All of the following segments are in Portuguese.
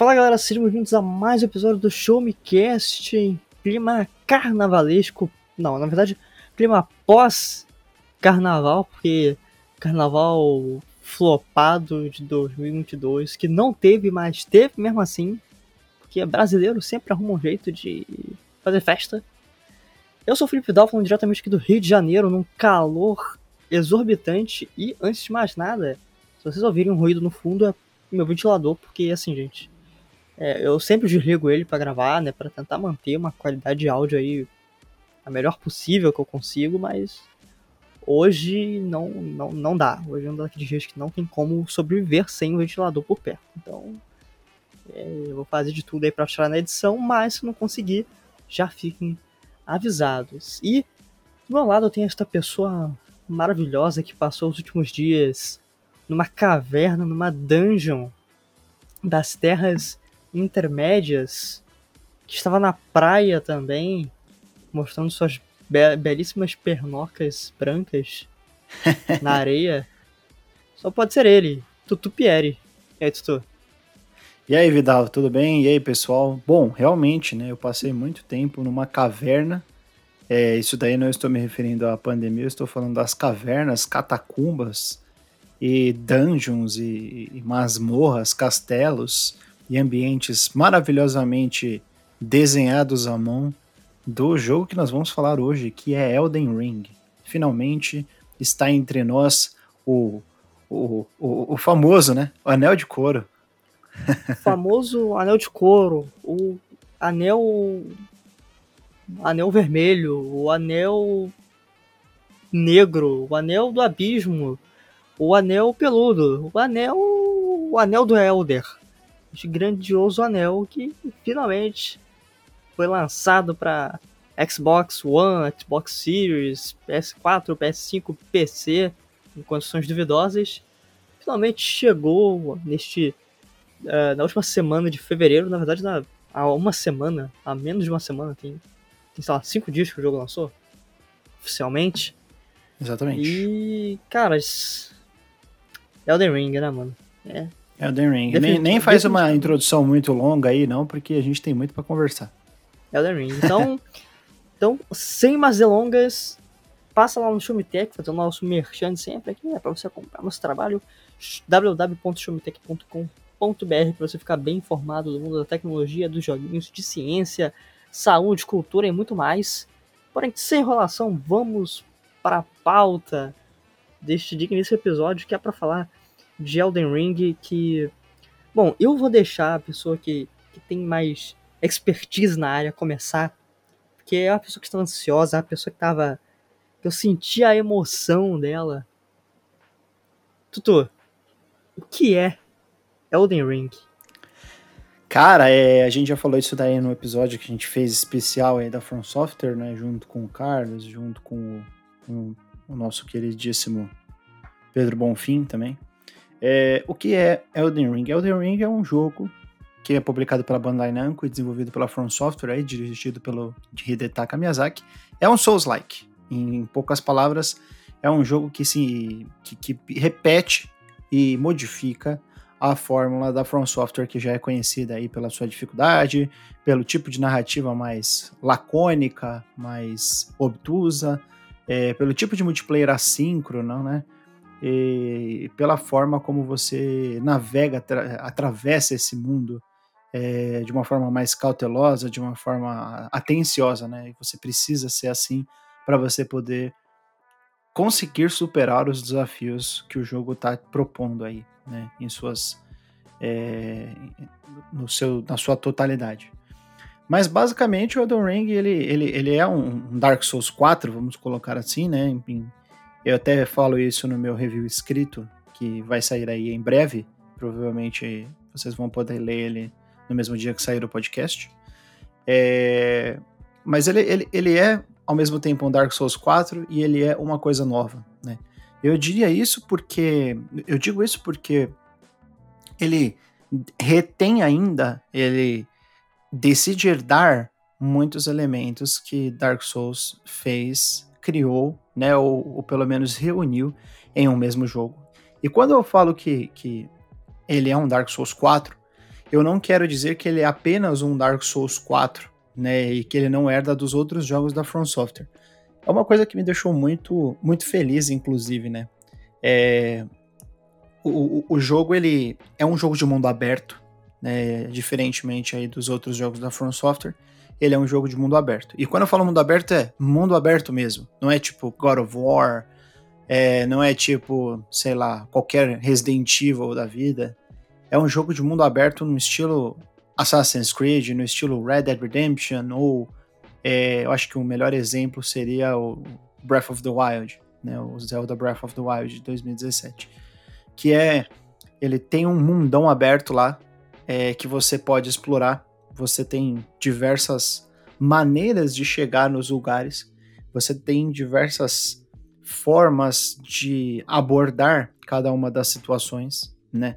Fala galera, sejam bem-vindos a mais um episódio do Show Me Cast em clima carnavalesco. Não, na verdade, clima pós-carnaval, porque carnaval flopado de 2022, que não teve, mas teve mesmo assim, porque brasileiro sempre arruma um jeito de fazer festa. Eu sou o Felipe Dal, falando diretamente aqui do Rio de Janeiro, num calor exorbitante, e antes de mais nada, se vocês ouvirem um ruído no fundo, é meu ventilador, porque assim, gente, é, eu sempre desligo ele para gravar, né, para tentar manter uma qualidade de áudio aí a melhor possível que eu consigo, mas hoje não, não, não dá. Hoje é um daqueles dias que não tem como sobreviver sem o ventilador por perto. Então, é, eu vou fazer de tudo aí para achar na edição, mas se não conseguir, já fiquem avisados. E do meu lado eu tenho esta pessoa maravilhosa que passou os últimos dias numa caverna, numa dungeon das terras intermédias, que estava na praia também, mostrando suas be belíssimas pernocas brancas na areia. Só pode ser ele, Tutu Pieri. E aí, Tutu? E aí, Vidal, tudo bem? E aí, pessoal? Bom, realmente, né, eu passei muito tempo numa caverna. É, isso daí não estou me referindo à pandemia, eu estou falando das cavernas, catacumbas e dungeons e, e masmorras, castelos e ambientes maravilhosamente desenhados à mão do jogo que nós vamos falar hoje, que é Elden Ring. Finalmente está entre nós o, o, o, o famoso, né? O Anel de Couro. O famoso Anel de Couro, o Anel. Anel Vermelho, o Anel Negro, o Anel do Abismo, o Anel Peludo, o Anel. O Anel do Elder de grandioso anel que finalmente foi lançado para Xbox One, Xbox Series, PS4, PS5, PC em condições duvidosas. Finalmente chegou neste uh, na última semana de fevereiro, na verdade na, há uma semana, há menos de uma semana, tem, tem sei lá, cinco dias que o jogo lançou oficialmente. Exatamente. E, cara, Elden Ring, né, mano? É, Elden Ring. Nem, nem faz uma introdução muito longa aí, não, porque a gente tem muito para conversar. Elden Ring. Então, então, sem mais delongas, passa lá no Shumitech, fazer o nosso merchan sempre aqui, né, para você comprar nosso trabalho, www.shumitech.com.br, para você ficar bem informado do mundo da tecnologia, dos joguinhos, de ciência, saúde, cultura e muito mais. Porém, sem enrolação, vamos para a pauta deste digníssimo episódio, que é para falar de Elden Ring que. Bom, eu vou deixar a pessoa que, que tem mais expertise na área começar, porque é uma pessoa que está ansiosa, é uma pessoa que estava. eu senti a emoção dela. Tutu, o que é Elden Ring? Cara, é, a gente já falou isso daí no episódio que a gente fez especial aí da From Software, né? Junto com o Carlos, junto com o, com o nosso queridíssimo Pedro Bonfim também. É, o que é Elden Ring? Elden Ring é um jogo que é publicado pela Bandai Namco e desenvolvido pela From Software, aí, dirigido pelo Hidetaka Miyazaki. É um Souls-like. Em poucas palavras, é um jogo que se que, que repete e modifica a fórmula da From Software, que já é conhecida aí pela sua dificuldade, pelo tipo de narrativa mais lacônica, mais obtusa, é, pelo tipo de multiplayer assíncrono, né? E pela forma como você navega, atra atravessa esse mundo é, de uma forma mais cautelosa, de uma forma atenciosa, né? E você precisa ser assim para você poder conseguir superar os desafios que o jogo está propondo aí, né? Em suas, é, no seu, na sua totalidade. Mas basicamente o Elden Ring ele, ele, ele é um Dark Souls 4, vamos colocar assim, né? Em, eu até falo isso no meu review escrito, que vai sair aí em breve. Provavelmente vocês vão poder ler ele no mesmo dia que sair o podcast. É... Mas ele, ele, ele é, ao mesmo tempo, um Dark Souls 4 e ele é uma coisa nova, né? Eu diria isso porque... Eu digo isso porque ele retém ainda, ele decide herdar muitos elementos que Dark Souls fez criou, né, ou, ou, pelo menos reuniu em um mesmo jogo. E quando eu falo que, que ele é um Dark Souls 4, eu não quero dizer que ele é apenas um Dark Souls 4, né, e que ele não herda dos outros jogos da From Software. É uma coisa que me deixou muito, muito feliz, inclusive, né? É, o, o jogo ele é um jogo de mundo aberto, né, diferentemente aí dos outros jogos da From Software. Ele é um jogo de mundo aberto. E quando eu falo mundo aberto, é mundo aberto mesmo. Não é tipo God of War, é, não é tipo, sei lá, qualquer Resident Evil da vida. É um jogo de mundo aberto no estilo Assassin's Creed, no estilo Red Dead Redemption, ou é, eu acho que o melhor exemplo seria o Breath of the Wild, né, o Zelda Breath of the Wild de 2017, que é ele tem um mundão aberto lá é, que você pode explorar. Você tem diversas maneiras de chegar nos lugares. Você tem diversas formas de abordar cada uma das situações, né?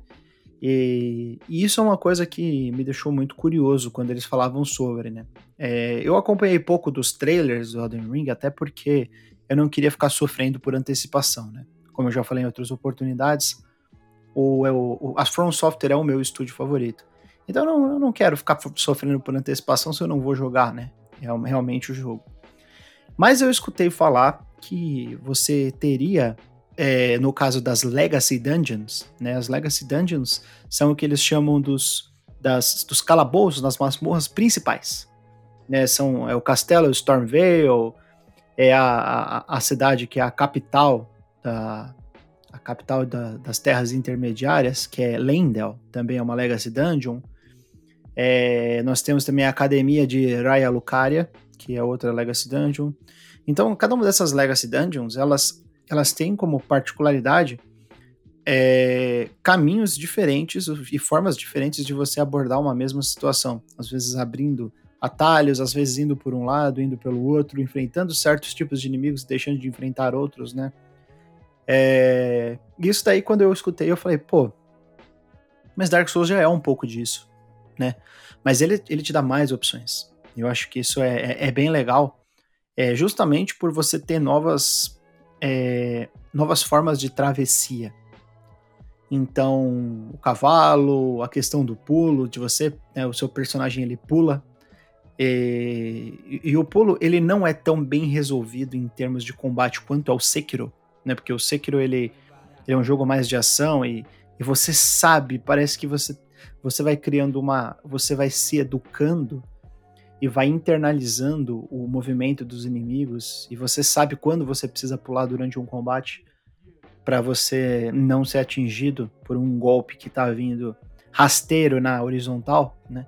E, e, isso é uma coisa que me deixou muito curioso quando eles falavam sobre, né? É, eu acompanhei pouco dos trailers do Elden Ring, até porque eu não queria ficar sofrendo por antecipação, né? Como eu já falei em outras oportunidades, o, o, a From Software é o meu estúdio favorito. Então não, eu não quero ficar sofrendo por antecipação se eu não vou jogar, né? Realmente o jogo. Mas eu escutei falar que você teria é, no caso das Legacy Dungeons, né? As Legacy Dungeons são o que eles chamam dos, das, dos calabouços, das masmorras principais. Né? São é o castelo Stormvale, é a, a, a, cidade que é a capital da a capital da, das terras intermediárias, que é Lendel, também é uma Legacy Dungeon. É, nós temos também a Academia de Raya Lucaria, que é outra Legacy Dungeon. Então, cada uma dessas Legacy Dungeons, elas elas têm como particularidade é, caminhos diferentes e formas diferentes de você abordar uma mesma situação. Às vezes abrindo atalhos, às vezes indo por um lado, indo pelo outro, enfrentando certos tipos de inimigos, deixando de enfrentar outros, né? É, isso daí, quando eu escutei, eu falei, pô, mas Dark Souls já é um pouco disso, né? Mas ele, ele te dá mais opções. Eu acho que isso é, é, é bem legal, é justamente por você ter novas é, novas formas de travessia. Então, o cavalo, a questão do pulo, de você, né, o seu personagem ele pula. E, e, o pulo ele não é tão bem resolvido em termos de combate quanto é o Sekiro, né? Porque o Sekiro ele, ele é um jogo mais de ação e, e você sabe, parece que você você vai criando uma, você vai se educando e vai internalizando o movimento dos inimigos e você sabe quando você precisa pular durante um combate para você não ser atingido por um golpe que tá vindo rasteiro na horizontal, né?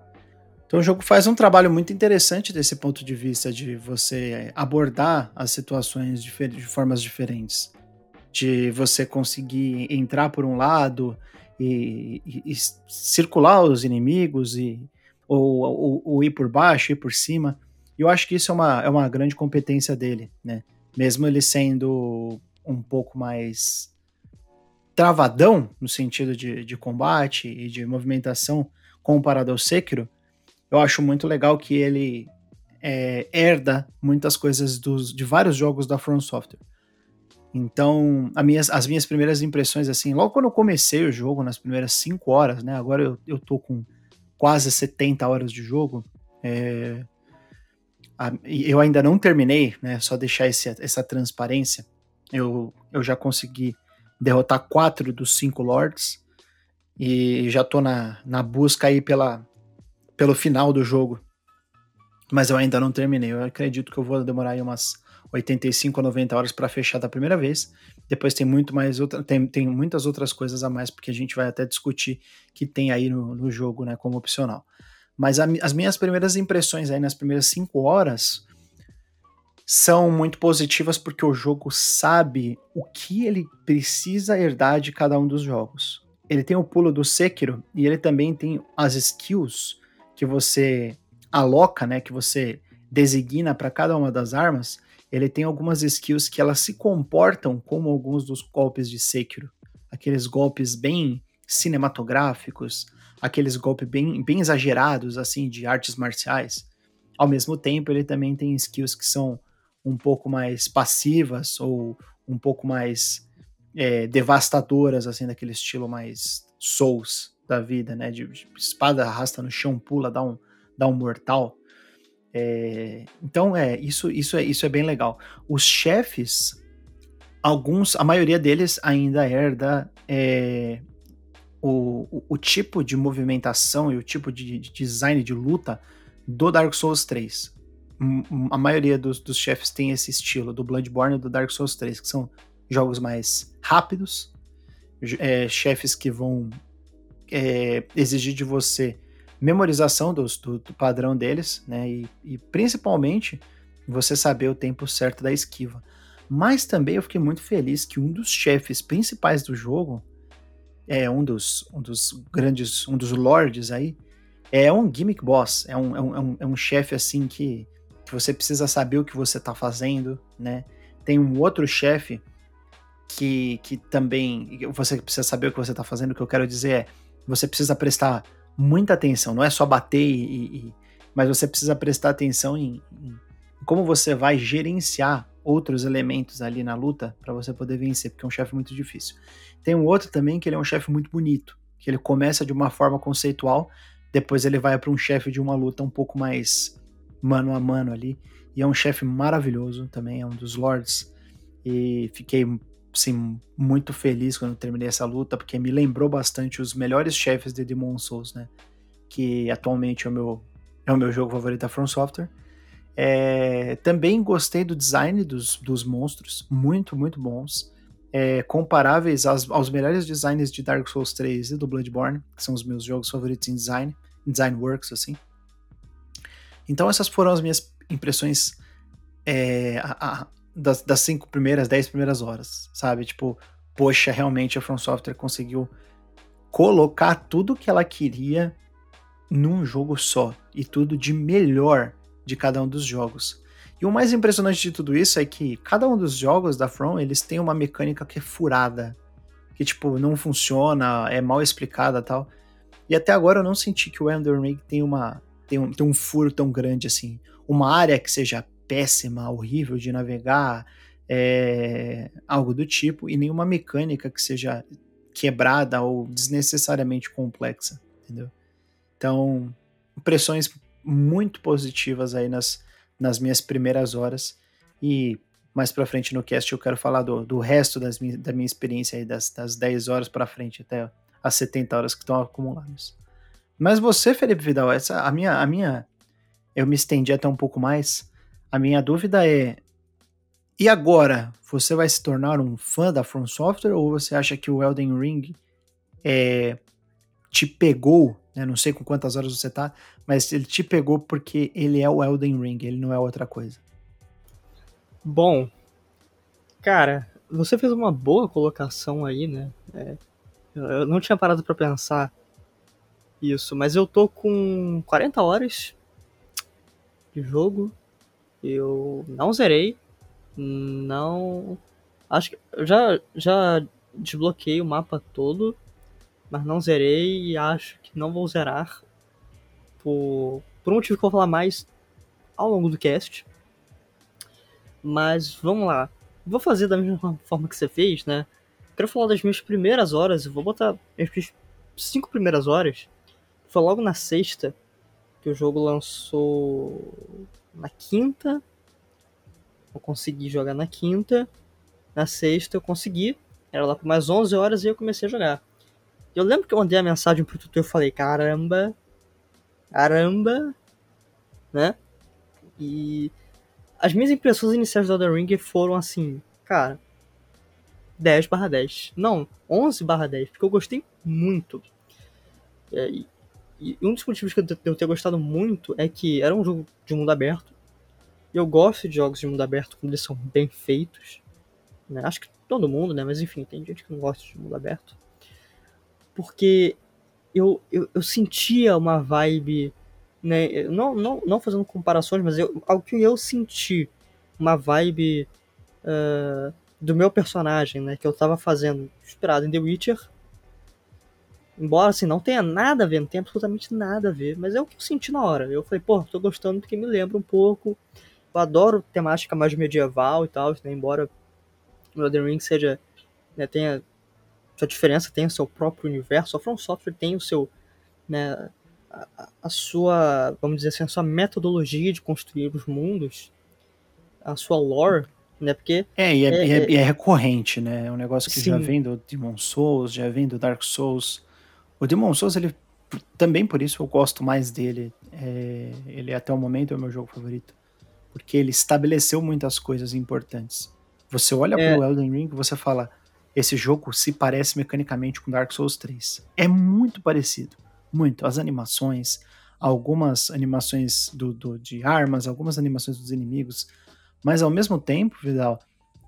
Então o jogo faz um trabalho muito interessante desse ponto de vista de você abordar as situações de formas diferentes, de você conseguir entrar por um lado e, e, e circular os inimigos e ou, ou, ou, ir por baixo, ir por cima. E eu acho que isso é uma, é uma grande competência dele, né? Mesmo ele sendo um pouco mais travadão no sentido de, de combate e de movimentação comparado ao Sekiro, eu acho muito legal que ele é, herda muitas coisas dos, de vários jogos da From Software. Então, minhas, as minhas primeiras impressões, assim, logo quando eu comecei o jogo, nas primeiras 5 horas, né? Agora eu, eu tô com quase 70 horas de jogo. É, a, eu ainda não terminei, né? Só deixar esse, essa transparência. Eu, eu já consegui derrotar quatro dos cinco lords e já tô na, na busca aí pela, pelo final do jogo. Mas eu ainda não terminei. Eu acredito que eu vou demorar aí umas 85 a 90 horas para fechar da primeira vez. Depois tem muito mais outra, tem, tem muitas outras coisas a mais, porque a gente vai até discutir que tem aí no, no jogo, né, como opcional. Mas a, as minhas primeiras impressões aí nas primeiras 5 horas são muito positivas porque o jogo sabe o que ele precisa herdar de cada um dos jogos. Ele tem o pulo do Sekiro e ele também tem as skills que você aloca, né, que você designa para cada uma das armas, ele tem algumas skills que elas se comportam como alguns dos golpes de Sekiro. Aqueles golpes bem cinematográficos, aqueles golpes bem, bem exagerados, assim, de artes marciais. Ao mesmo tempo, ele também tem skills que são um pouco mais passivas ou um pouco mais é, devastadoras, assim, daquele estilo mais Souls, da vida, né? De, de espada arrasta no chão, pula, dá um, dá um mortal. É, então, é isso, isso é isso é bem legal. Os chefes, alguns, a maioria deles ainda herda é, o, o, o, tipo de movimentação e o tipo de, de, design de luta do Dark Souls 3. A maioria dos, dos chefes tem esse estilo, do Bloodborne e do Dark Souls 3, que são jogos mais rápidos, é, chefes que vão é, exigir de você memorização dos, do, do, padrão deles, né? E, e, principalmente você saber o tempo certo da esquiva. Mas também eu fiquei muito feliz que um dos chefes principais do jogo é um dos, um dos grandes, um dos lords aí, é um gimmick boss, é um, é um, é um é chefe assim que, que você precisa saber o que você tá fazendo, né? Tem um outro chefe que, que também você precisa saber o que você tá fazendo, o que eu quero dizer é, você precisa prestar muita atenção, não é só bater e, e mas você precisa prestar atenção em, em, como você vai gerenciar outros elementos ali na luta para você poder vencer, porque é um chefe muito difícil. Tem um outro também que ele é um chefe muito bonito, que ele começa de uma forma conceitual, depois ele vai para um chefe de uma luta um pouco mais mano a mano ali, e é um chefe maravilhoso também, é um dos lords, e fiquei assim, muito feliz quando terminei essa luta, porque me lembrou bastante os melhores chefes de Demon Souls, né? Que atualmente é o meu, é o meu jogo favorito da From Software. É, também gostei do design dos, dos monstros, muito, muito bons. É, comparáveis aos, aos melhores designs de Dark Souls 3 e do Bloodborne, que são os meus jogos favoritos em design, design works, assim. Então essas foram as minhas impressões é, a, das, das cinco primeiras, dez primeiras horas, sabe? Tipo, poxa, realmente a From Software conseguiu colocar tudo que ela queria num jogo só e tudo de melhor de cada um dos jogos. E o mais impressionante de tudo isso é que cada um dos jogos da From, eles têm uma mecânica que é furada, que tipo não funciona, é mal explicada, tal. E até agora eu não senti que o Elden Ring tem uma tem um, tem um furo tão grande assim, uma área que seja péssima, horrível de navegar, é, algo do tipo, e nenhuma mecânica que seja quebrada ou desnecessariamente complexa, entendeu? Então, impressões muito positivas aí nas, nas minhas primeiras horas e mais para frente no cast eu quero falar do, do resto das da minha experiência aí, das, das 10 horas para frente até as 70 horas que estão acumuladas. Mas você, Felipe Vidal, essa a minha a minha eu me estendi até um pouco mais, a minha dúvida é: e agora? Você vai se tornar um fã da From Software ou você acha que o Elden Ring é, te pegou? Né? Não sei com quantas horas você tá, mas ele te pegou porque ele é o Elden Ring, ele não é outra coisa. Bom, cara, você fez uma boa colocação aí, né? É, eu não tinha parado para pensar isso, mas eu tô com 40 horas de jogo eu não zerei. Não. Acho que já, já desbloqueei o mapa todo. Mas não zerei e acho que não vou zerar. Por, por um motivo que eu vou falar mais ao longo do cast. Mas vamos lá. Vou fazer da mesma forma que você fez, né? Quero falar das minhas primeiras horas. Eu vou botar as cinco primeiras horas. Foi logo na sexta que o jogo lançou na quinta. Eu consegui jogar na quinta. Na sexta eu consegui. Era lá por mais 11 horas e eu comecei a jogar. Eu lembro que eu mandei a mensagem pro tutor e falei: caramba, caramba, né? E as minhas impressões iniciais do Elden Ring foram assim, cara, 10 barra 10. Não, 11 barra 10, porque eu gostei muito. E, e um dos motivos que eu, eu ter gostado muito é que era um jogo de mundo aberto. Eu gosto de jogos de mundo aberto quando eles são bem feitos. Né? Acho que todo mundo, né? Mas enfim, tem gente que não gosta de mundo aberto. Porque eu, eu, eu sentia uma vibe, né? Não, não, não fazendo comparações, mas eu, algo que eu senti uma vibe uh, do meu personagem, né? Que eu tava fazendo, inspirado em The Witcher. Embora assim, não tenha nada a ver, não tenha absolutamente nada a ver, mas é o que eu senti na hora. Eu falei, pô, tô gostando porque me lembra um pouco eu adoro temática mais medieval e tal, né? embora o Elden Ring seja, né, tenha sua diferença, o seu próprio universo. A From Software tem o seu, né, a, a sua, vamos dizer assim, a sua metodologia de construir os mundos, a sua lore, né? Porque É, e é, é, e é- é- e é recorrente, né? É um negócio que já Sim. vem do Demon Souls, já vem do Dark Souls. O Demon Souls, ele também por isso eu gosto mais dele. É, ele até o momento é o meu jogo favorito. Porque ele estabeleceu muitas coisas importantes. Você olha É. pro Elden Ring e você fala: esse jogo se parece mecanicamente com Dark Souls 3. É muito parecido. Muito. As animações, algumas animações do, do- de armas, algumas animações dos inimigos. Mas ao mesmo tempo, Vidal,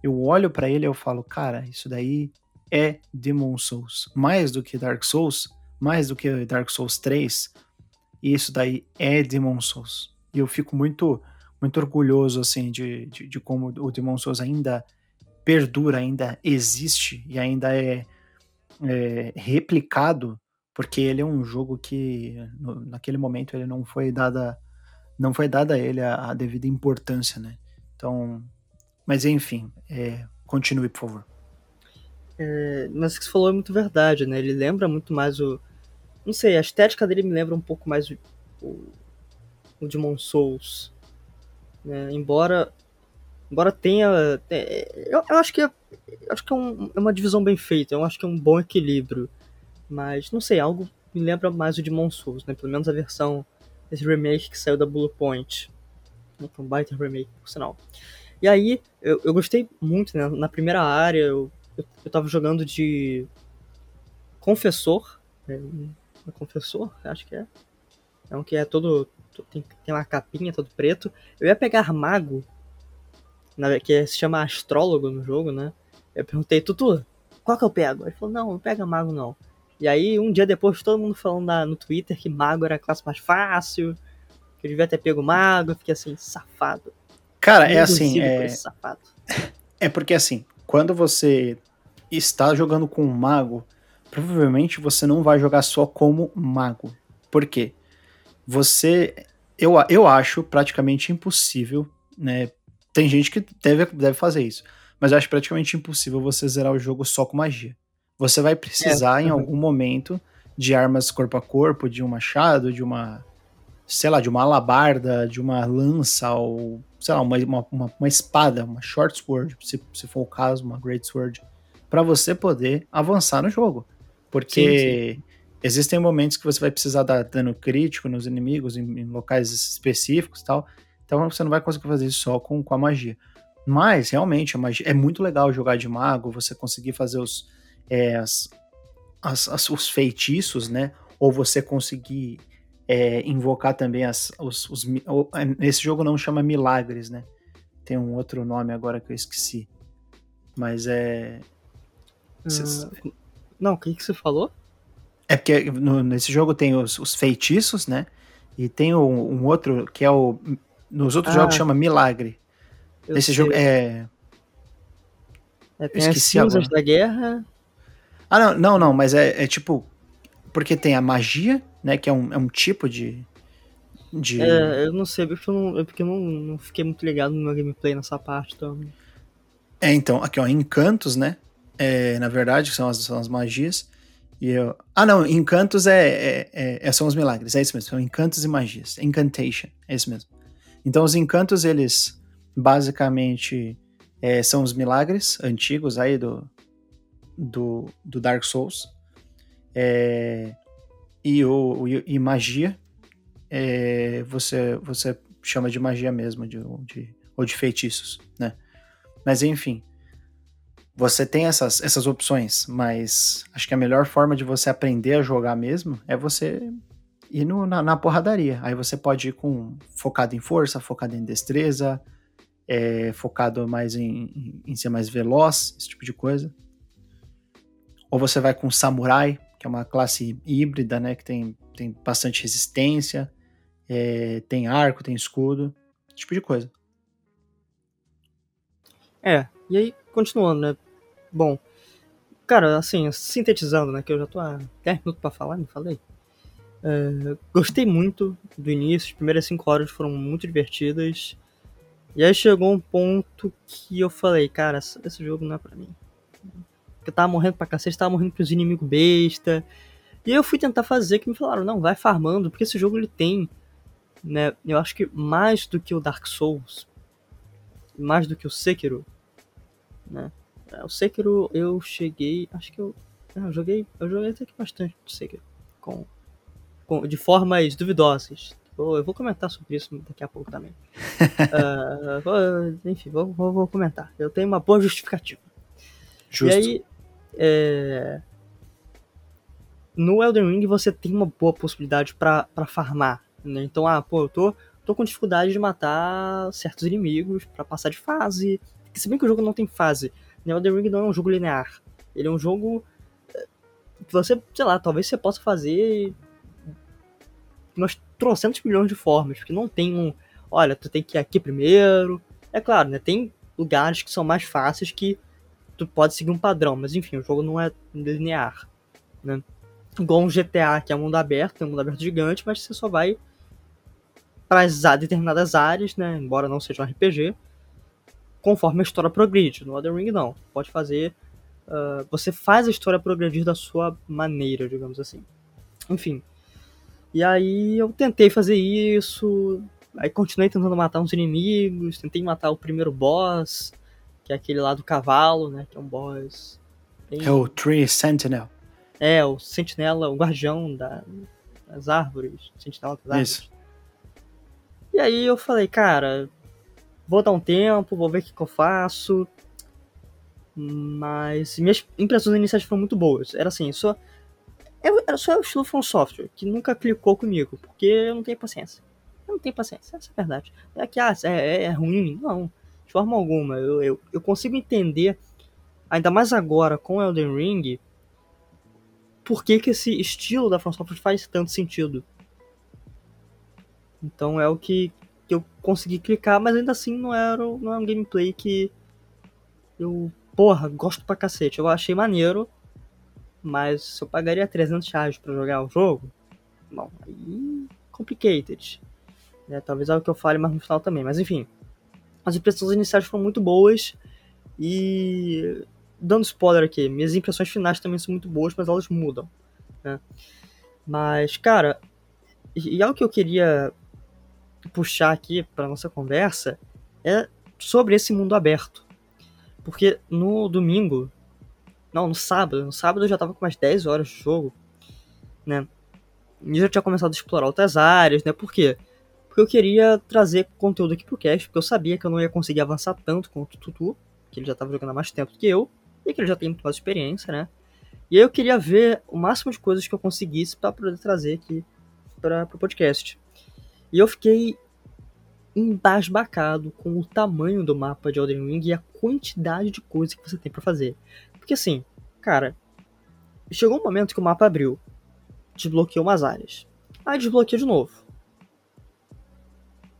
eu olho pra ele e eu falo, cara, isso daí é Demon Souls. Mais do que Dark Souls, mais do que Dark Souls 3, isso daí é Demon Souls. E eu fico muito muito orgulhoso assim de, de, de como o Demon Souls ainda perdura, ainda existe e ainda é, é replicado, porque ele é um jogo que no- naquele momento ele não foi dada não foi dada a ele a, a devida importância, né? Então, mas enfim, é, continue por favor. é, mas o que você falou é muito verdade, né? Ele lembra muito mais o. Não sei, a estética dele me lembra um pouco mais o, o, o Demon Souls. Né? Embora. Embora tenha. Eu, eu acho que é, acho que é, um- é uma divisão bem feita, eu acho que é um bom equilíbrio. Mas, não sei, algo me lembra mais o Demon Souls, né? Pelo menos a versão desse remake que saiu da Blue Point. Né? Um baita remake, por sinal. E aí, eu, eu gostei muito, né? Na primeira área, eu, eu, eu tava jogando de Confessor. Né? É Confessor, acho que é. É um que é todo. Tem, tem uma capinha, todo preto. Eu ia pegar Mago, na- que se chama Astrólogo no jogo, né? Eu perguntei, Tutu, qual que eu pego? Ele falou, não, não pega Mago não. E aí, um dia depois, todo mundo falando na- no Twitter que Mago era a classe mais fácil, que eu devia ter pego Mago. Eu fiquei assim, safado. Cara, é assim, é. É porque assim, quando você está jogando com um mago, provavelmente você não vai jogar só como mago. Por quê? Você. Eu, eu acho praticamente impossível, né? Tem gente que deve, deve fazer isso. Mas eu acho praticamente impossível você zerar o jogo só com magia. Você vai precisar, em aham. algum momento, de armas corpo a corpo, de um machado, de uma. Sei lá, de uma alabarda, de uma lança, ou. Sei lá, uma, uma, uma, espada, uma short sword, se, se for o caso, uma great sword. Pra você poder avançar no jogo. Porque existem momentos que você vai precisar dar dano crítico nos inimigos, em, em locais específicos e tal. Então você não vai conseguir fazer isso só com, com a magia. Mas, realmente, a magia, é muito legal jogar de mago, você conseguir fazer os, é, as, as- as- os feitiços, né? Ou você conseguir é, invocar também as, os, os é, Nesse jogo não chama milagres, né? Tem um outro nome agora que eu esqueci. Mas é. Cês- Ah, não, o que, que você falou? É porque no- nesse jogo tem os, os feitiços, né? E tem o- um outro que é o. Nos outros Ah. jogos chama milagre. Nesse sei. jogo é. É, tem as esqueci cinzas agora. da guerra. Ah, não, não, não, mas é, é tipo. Porque tem a magia, né? Que é um, é um tipo de. de É, eu não sei, porque eu não, porque eu não, não fiquei muito ligado no meu gameplay nessa parte. Então... É, então, aqui, ó, encantos, né? É, na verdade, são as, são as magias. E eu... Ah, não, encantos é, é- é- é- são os milagres, é isso mesmo. São encantos e magias. Incantation, é isso mesmo. Então, os encantos, eles basicamente é, são os milagres antigos aí do, do, do Dark Souls. É, e, o- e magia, é, você, você chama de magia mesmo, de, de, ou de feitiços, né? Mas enfim, você tem essas, essas opções, mas acho que a melhor forma de você aprender a jogar mesmo é você ir no- na, na porradaria. Aí você pode ir com focado em força, focado em destreza, é, focado mais em, em, ser mais veloz, esse tipo de coisa. Ou você vai com samurai, que é uma classe híbrida, né? Que tem, tem bastante resistência, é, tem arco, tem escudo, esse tipo de coisa. É, e aí, continuando, né? Bom, cara, assim, sintetizando, né? Que eu já tô há 10 minutos pra falar, não falei? É, gostei muito do início, as primeiras 5 horas foram muito divertidas. E aí chegou um ponto que eu falei, cara, esse jogo não é pra mim. Eu tava morrendo pra cacete, tava morrendo pros inimigos besta. E eu fui tentar fazer, que me falaram, não, vai farmando, porque esse jogo ele tem, né, eu acho que mais do que o Dark Souls, mais do que o Sekiro, né, o Sekiro eu cheguei, acho que eu, é, eu joguei, eu joguei até que bastante de Sekiro, com, com, de formas duvidosas. Eu vou comentar sobre isso daqui a pouco também. uh, vou, enfim, vou, vou, vou, comentar. Eu tenho uma boa justificativa. Justo. E aí, é, no Elden Ring você tem uma boa possibilidade para farmar. Né? Então, ah, pô, eu tô, tô com dificuldade de matar certos inimigos para passar de fase. Se bem que o jogo não tem fase. Né? Elden Ring não é um jogo linear. Ele é um jogo eh, que você, sei lá, talvez você possa fazer umas trocentos milhões de formas, porque não tem um, olha, tu tem que ir aqui primeiro. É claro, né? Tem lugares que são mais fáceis que tu pode seguir um padrão, mas enfim, o jogo não é linear, né? igual um GTA, que é mundo aberto, é um mundo aberto gigante, mas você só vai para determinadas áreas, né? Embora não seja um RPG, conforme a história progride. No Elden Ring, não. Pode fazer. Uh, você faz a história progredir da sua maneira, digamos assim. Enfim. E aí eu tentei fazer isso. Aí continuei tentando matar uns inimigos. Tentei matar o primeiro boss, que é aquele lá do cavalo, né? Que é um boss. Bem... É o Tree Sentinel. É, o sentinela, o guardião da, das árvores. Sentinela das árvores. Isso. E aí eu falei, cara, vou dar um tempo, vou ver o que, que eu faço. Mas minhas impressões iniciais foram muito boas. Era assim, só. Era só o estilo From Software, que nunca clicou comigo, porque eu não tenho paciência. Eu não tenho paciência, essa é a verdade. É que ah, é, é, é ruim? Não, de forma alguma. Eu, eu, eu consigo entender, ainda mais agora com Elden Ring, por que, que esse estilo da From Software faz tanto sentido. Então é o que, que eu consegui clicar, mas ainda assim não era não é um gameplay que eu, porra, gosto pra cacete. Eu achei maneiro, mas se eu pagaria 300 reais pra jogar o jogo, bom, aí complicated. Né? Talvez é o que eu fale mais no final também, mas enfim. As impressões iniciais foram muito boas e dando spoiler aqui, minhas impressões finais também são muito boas, mas elas mudam. Né? Mas, cara, e algo que eu queria puxar aqui para nossa conversa é sobre esse mundo aberto. Porque no domingo, não, no sábado, no sábado eu já tava com umas 10 horas de jogo, né? E já tinha começado a explorar outras áreas, né? Por quê? Porque eu queria trazer conteúdo aqui pro cast, porque eu sabia que eu não ia conseguir avançar tanto quanto o Tutu, que ele já tava jogando há mais tempo do que eu e que ele já tem muito mais experiência, né? E aí eu queria ver o máximo de coisas que eu conseguisse para poder trazer aqui para o podcast. E eu fiquei embasbacado com o tamanho do mapa de Elden Ring e a quantidade de coisas que você tem para fazer. Porque assim, cara, chegou um momento que o mapa abriu, desbloqueou umas áreas. Aí desbloqueou de novo.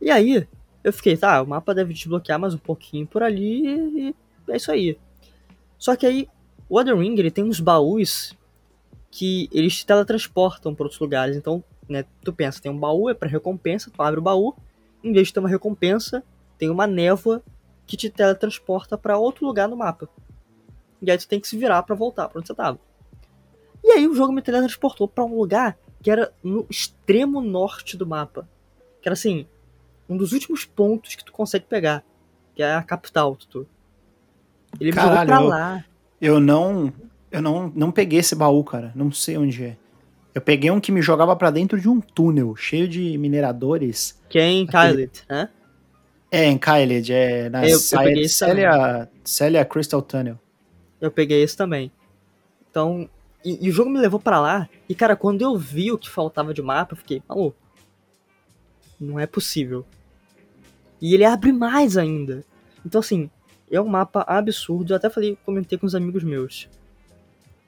E aí, eu fiquei, tá, o mapa deve desbloquear mais um pouquinho por ali e é isso aí. Só que aí, o Elden Ring, ele tem uns baús que eles te teletransportam para outros lugares. Então, né, tu pensa, tem um baú, é para recompensa, tu abre o baú, em vez de ter uma recompensa, tem uma névoa que te teletransporta para outro lugar no mapa. E aí tu tem que se virar para voltar para onde você tava. E aí o jogo me teletransportou para um lugar que era no extremo norte do mapa. Que era assim, um dos últimos pontos que tu consegue pegar. Que é a capital, Tutu. Ele Caralho, me jogou pra lá. Eu não. Eu não, não peguei esse baú, cara. Não sei onde é. Eu peguei um que me jogava para dentro de um túnel cheio de mineradores. Que é em Kylet, né? É, em Kylet, é na eu, eu Célia, Célia Crystal Tunnel. Eu peguei esse também. Então, e, e, o jogo me levou para lá, e cara, quando eu vi o que faltava de mapa, eu fiquei, maluco, não é possível. E ele abre mais ainda. Então, assim, é um mapa absurdo. Eu até falei, comentei com os amigos meus.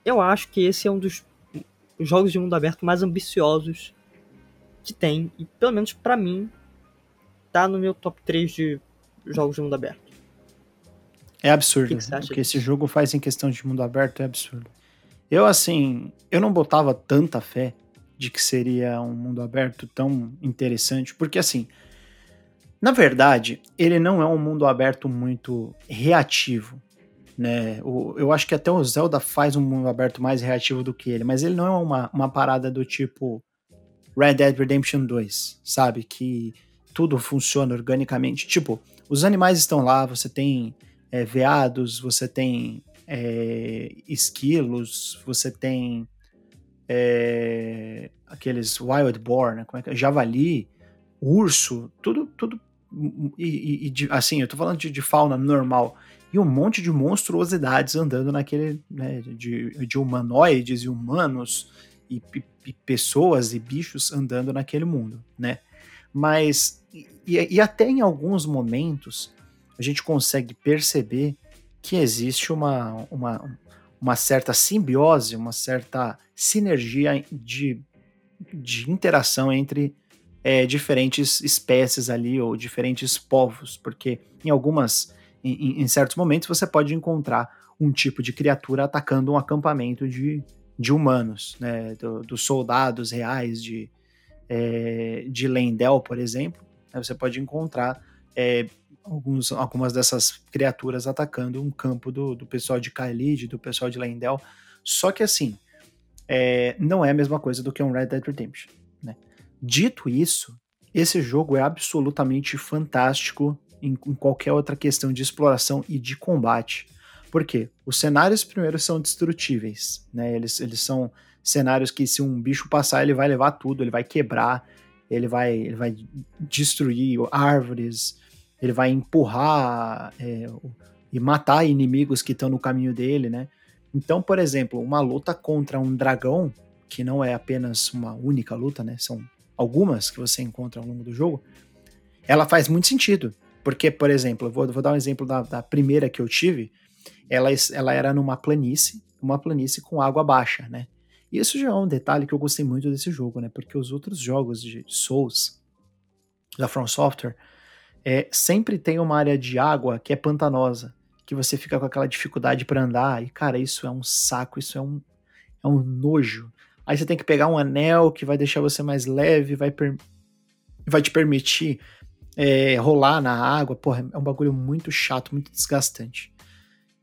Eu acho que esse é um dos jogos de mundo aberto mais ambiciosos que tem. E pelo menos para mim, tá no meu top 3 de jogos de mundo aberto. É absurdo. O que, que, o que esse jogo faz em questão de mundo aberto é absurdo. Eu, assim, eu não botava tanta fé de que seria um mundo aberto tão interessante, porque, assim, na verdade, ele não é um mundo aberto muito reativo. Né? O, eu acho que até o Zelda faz um mundo aberto mais reativo do que ele, mas ele não é uma, uma parada do tipo Red Dead Redemption 2, sabe? Que tudo funciona organicamente. Tipo, os animais estão lá, você tem é, veados, você tem é, esquilos, você tem é, aqueles wild boar, né? Como é que é? Javali, urso, tudo, tudo. E, e, assim, eu tô falando de, de, fauna normal. E um monte de monstruosidades andando naquele. Né, de, de humanoides e humanos e, e, pessoas e bichos andando naquele mundo, né? Mas. E, e até em alguns momentos a gente consegue perceber que existe uma, uma, uma certa simbiose, uma certa sinergia de, de interação entre é, diferentes espécies ali ou diferentes povos, porque em algumas, em, em, certos momentos você pode encontrar um tipo de criatura atacando um acampamento de, de humanos, né, do, dos soldados reais de, é, de Lendel, por exemplo, né, você pode encontrar é, alguns, algumas dessas criaturas atacando um campo do, do pessoal de Khalid, do pessoal de Lendel. Só que assim, é, não é a mesma coisa do que um Red Dead Redemption. Né? Dito isso, esse jogo é absolutamente fantástico em, em, qualquer outra questão de exploração e de combate. Por quê? Os cenários primeiro são destrutíveis, né? Eles, eles são cenários que se um bicho passar, ele vai levar tudo, ele vai quebrar, ele vai, ele vai destruir árvores, ele vai empurrar é, e matar inimigos que estão no caminho dele, né? Então, por exemplo, uma luta contra um dragão, que não é apenas uma única luta, né? São algumas que você encontra ao longo do jogo, ela faz muito sentido. Porque, por exemplo, vou, vou dar um exemplo da, da, primeira que eu tive, ela, ela era numa planície, uma planície com água baixa, né? E isso já é um detalhe que eu gostei muito desse jogo, né? Porque os outros jogos de Souls da From Software, é, sempre tem uma área de água que é pantanosa, que você fica com aquela dificuldade para andar, e cara, isso é um saco, isso é um, é um nojo. Aí você tem que pegar um anel que vai deixar você mais leve, vai, vai te permitir é, rolar na água. Porra, é um bagulho muito chato, muito desgastante.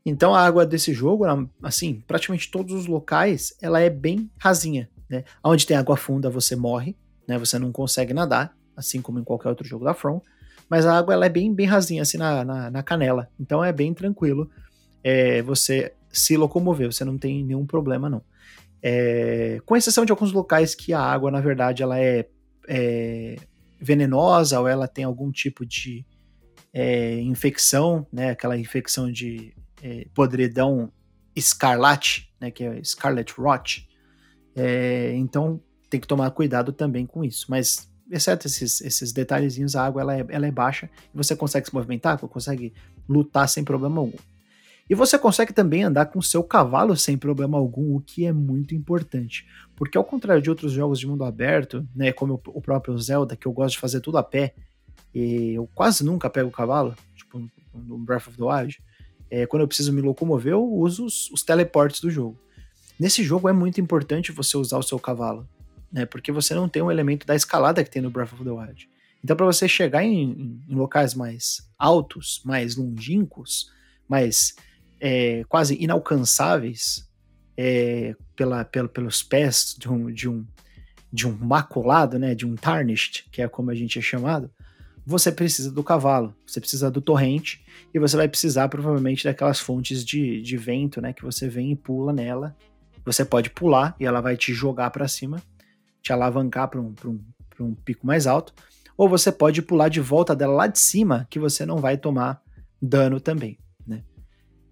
Então a água desse jogo, assim, praticamente todos os locais, ela é bem rasinha, né? Onde tem água funda, você morre, né? Você não consegue nadar, assim como em qualquer outro jogo da From mas a água ela é bem, bem rasinha, assim, na, na, na canela. Então é bem tranquilo é, você se locomover, você não tem nenhum problema, não. É, com exceção de alguns locais que a água, na verdade, ela é, é venenosa ou ela tem algum tipo de é, infecção, né? Aquela infecção de é, podridão escarlate, né? Que é Scarlet Rot. É, então tem que tomar cuidado também com isso. Mas exceto esses, esses detalhezinhos, a água ela é, ela é baixa e você consegue se movimentar, consegue lutar sem problema algum. E você consegue também andar com seu cavalo sem problema algum, o que é muito importante. Porque ao contrário de outros jogos de mundo aberto, né, como o próprio Zelda, que eu gosto de fazer tudo a pé, e eu quase nunca pego o cavalo, tipo no Breath of the Wild, é, quando eu preciso me locomover, eu uso os, os teleportes do jogo. Nesse jogo é muito importante você usar o seu cavalo né? Porque você não tem um elemento da escalada que tem no Breath of the Wild. Então, para você chegar em, em, locais mais altos, mais longínquos, mais é, quase inalcançáveis é, pela, pela, pelos pés de um, de um de um maculado, né, de um tarnished, que é como a gente é chamado, você precisa do cavalo, você precisa do torrente e você vai precisar provavelmente daquelas fontes de, de vento, né, que você vem e pula nela. Você pode pular e ela vai te jogar para cima te alavancar para um, um, um pico mais alto, ou você pode pular de volta dela lá de cima, que você não vai tomar dano também?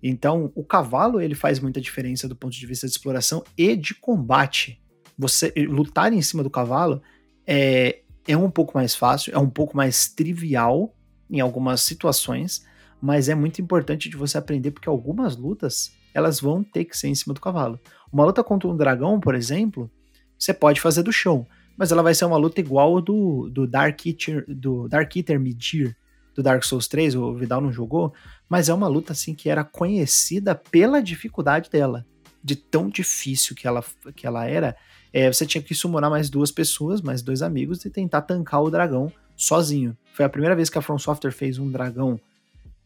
Então, o cavalo ele faz muita diferença do ponto de vista de exploração e de combate. Você lutar em cima do cavalo é, é um pouco mais fácil, é um pouco mais trivial em algumas situações, mas é muito importante de você aprender porque algumas lutas elas vão ter que ser em cima do cavalo. Uma luta contra um dragão, por exemplo, você pode fazer do chão. Mas ela vai ser uma luta igual do, do Dark Eater, do Dark Eater Midir, do Dark Souls 3, o Vidal não jogou, mas é uma luta assim que era conhecida pela dificuldade dela, de tão difícil que ela, que ela era. É, você tinha que summonar mais duas pessoas, mais dois amigos e tentar tancar o dragão sozinho. Foi a primeira vez que a From Software fez um dragão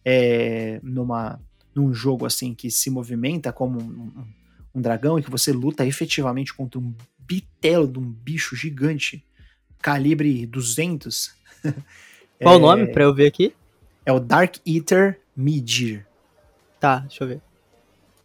é, numa num jogo assim que se movimenta como um, um, um dragão e que você luta efetivamente contra um bitelo de um bicho gigante, calibre 200. Qual é, o nome pra eu ver aqui? É o Dark Eater Midir. Tá, deixa eu ver.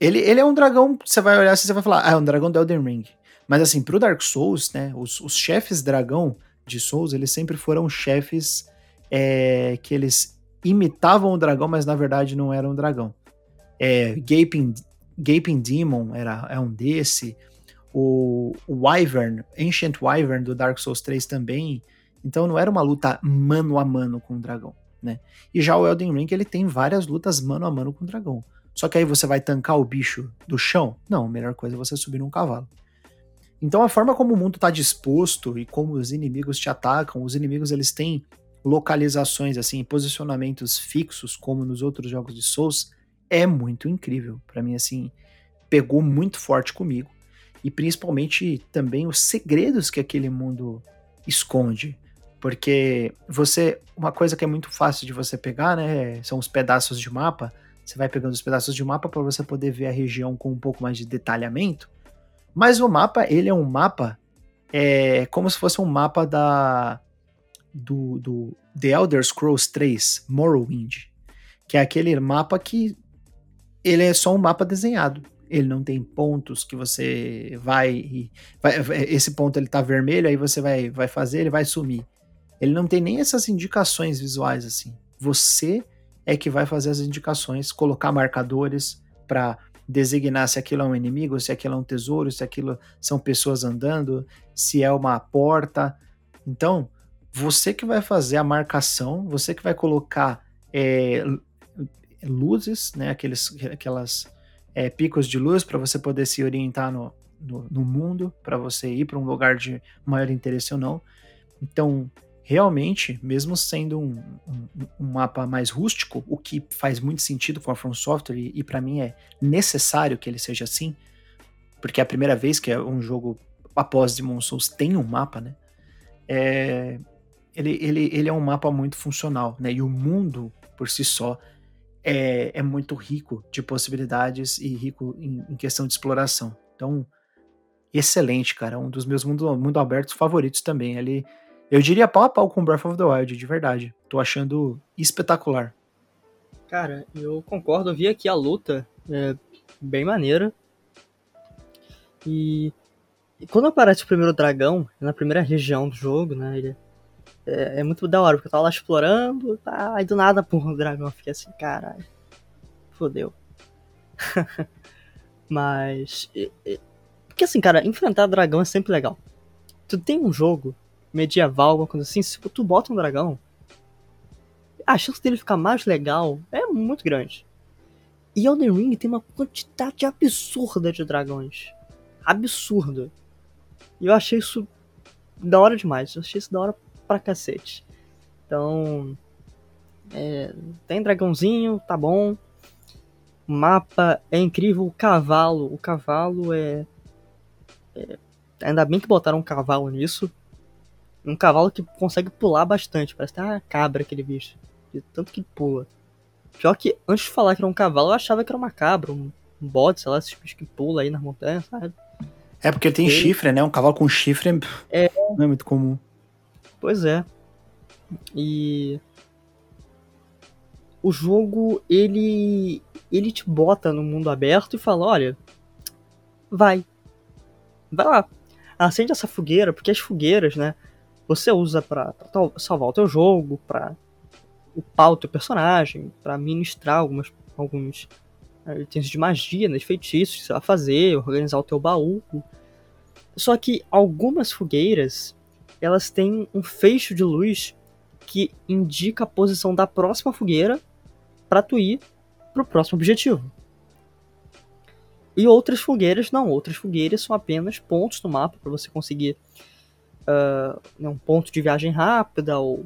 Ele, ele é um dragão, você vai olhar assim, você vai falar, ah, é um dragão do Elden Ring. Mas assim, pro Dark Souls, né, os, os chefes dragão de Souls, eles sempre foram chefes é, que eles imitavam o dragão, mas na verdade não eram um dragão. É, Gaping, Gaping Demon era, é um desse. O, o Wyvern, Ancient Wyvern do Dark Souls 3 também. Então não era uma luta mano a mano com o dragão, né? E já o Elden Ring, ele tem várias lutas mano a mano com o dragão. Só que aí você vai tancar o bicho do chão? Não, a melhor coisa é você subir num cavalo. Então a forma como o mundo está disposto e como os inimigos te atacam, os inimigos eles têm localizações assim, posicionamentos fixos como nos outros jogos de Souls, é muito incrível. Para mim assim, pegou muito forte comigo e principalmente também os segredos que aquele mundo esconde. Porque você, uma coisa que é muito fácil de você pegar, né, são os pedaços de mapa. Você vai pegando os pedaços de mapa para você poder ver a região com um pouco mais de detalhamento. Mas o mapa, ele é um mapa é como se fosse um mapa da do, do The Elder Scrolls 3 Morrowind, que é aquele mapa que ele é só um mapa desenhado. Ele não tem pontos que você vai, vai esse ponto ele tá vermelho, aí você vai vai fazer, ele vai sumir. Ele não tem nem essas indicações visuais assim. Você é que vai fazer as indicações, colocar marcadores para designar se aquilo é um inimigo, se aquilo é um tesouro, se aquilo são pessoas andando, se é uma porta. Então, você que vai fazer a marcação, você que vai colocar é, luzes, né, aqueles, aquelas é, picos de luz para você poder se orientar no, no, no mundo, para você ir para um lugar de maior interesse ou não. Então, realmente, mesmo sendo um, um, um, mapa mais rústico, o que faz muito sentido com a From Software e, e para mim é necessário que ele seja assim, porque é a primeira vez que um jogo após Demon Souls tem um mapa, né? É, ele, ele, ele é um mapa muito funcional, né? E o mundo por si só é, é muito rico de possibilidades e rico em, em questão de exploração. Então, excelente, cara. Um dos meus mundo, mundo abertos favoritos também. Ele eu diria pau a pau com Breath of the Wild, de verdade. Tô achando espetacular. Cara, eu concordo. Eu vi aqui a luta, é bem maneira. E, e quando aparece o primeiro dragão, na primeira região do jogo, né? Ele é, é muito da hora, porque eu tava lá explorando, tá, aí do nada, porra, o dragão. Fiquei assim, caralho. Fodeu. Mas. E, e, porque assim, cara, enfrentar dragão é sempre legal. Tu tem um jogo medieval, alguma coisa assim, se tu bota um dragão, a chance dele ficar mais legal é muito grande. E Elden Ring tem uma quantidade absurda de dragões. Absurda. E eu achei isso da hora demais. Eu achei isso da hora pra cacete. Então. É, tem dragãozinho, tá bom. O mapa é incrível. O cavalo. O cavalo é, é. Ainda bem que botaram um cavalo nisso um cavalo que consegue pular bastante. Parece que uma cabra aquele bicho. De tanto que pula. Pior que antes de falar que era um cavalo, eu achava que era uma cabra, um, um bode, sei lá, esses bichos que pula aí nas montanhas, sabe? É porque tem ele... chifre, né? Um cavalo com chifre é... não é muito comum. Pois é. E o jogo ele ele te bota no mundo aberto e fala, olha, vai. Vai lá. Acende essa fogueira, porque as fogueiras, né? Você usa para salvar o teu jogo, para upar o teu personagem, para ministrar algumas, alguns uh, itens de magia, né, de feitiços que você vai fazer, organizar o teu baú. Só que algumas fogueiras, elas têm um fecho de luz que indica a posição da próxima fogueira para tu ir pro próximo objetivo. E outras fogueiras não, outras fogueiras são apenas pontos no mapa para você conseguir uh, um ponto de viagem rápida ou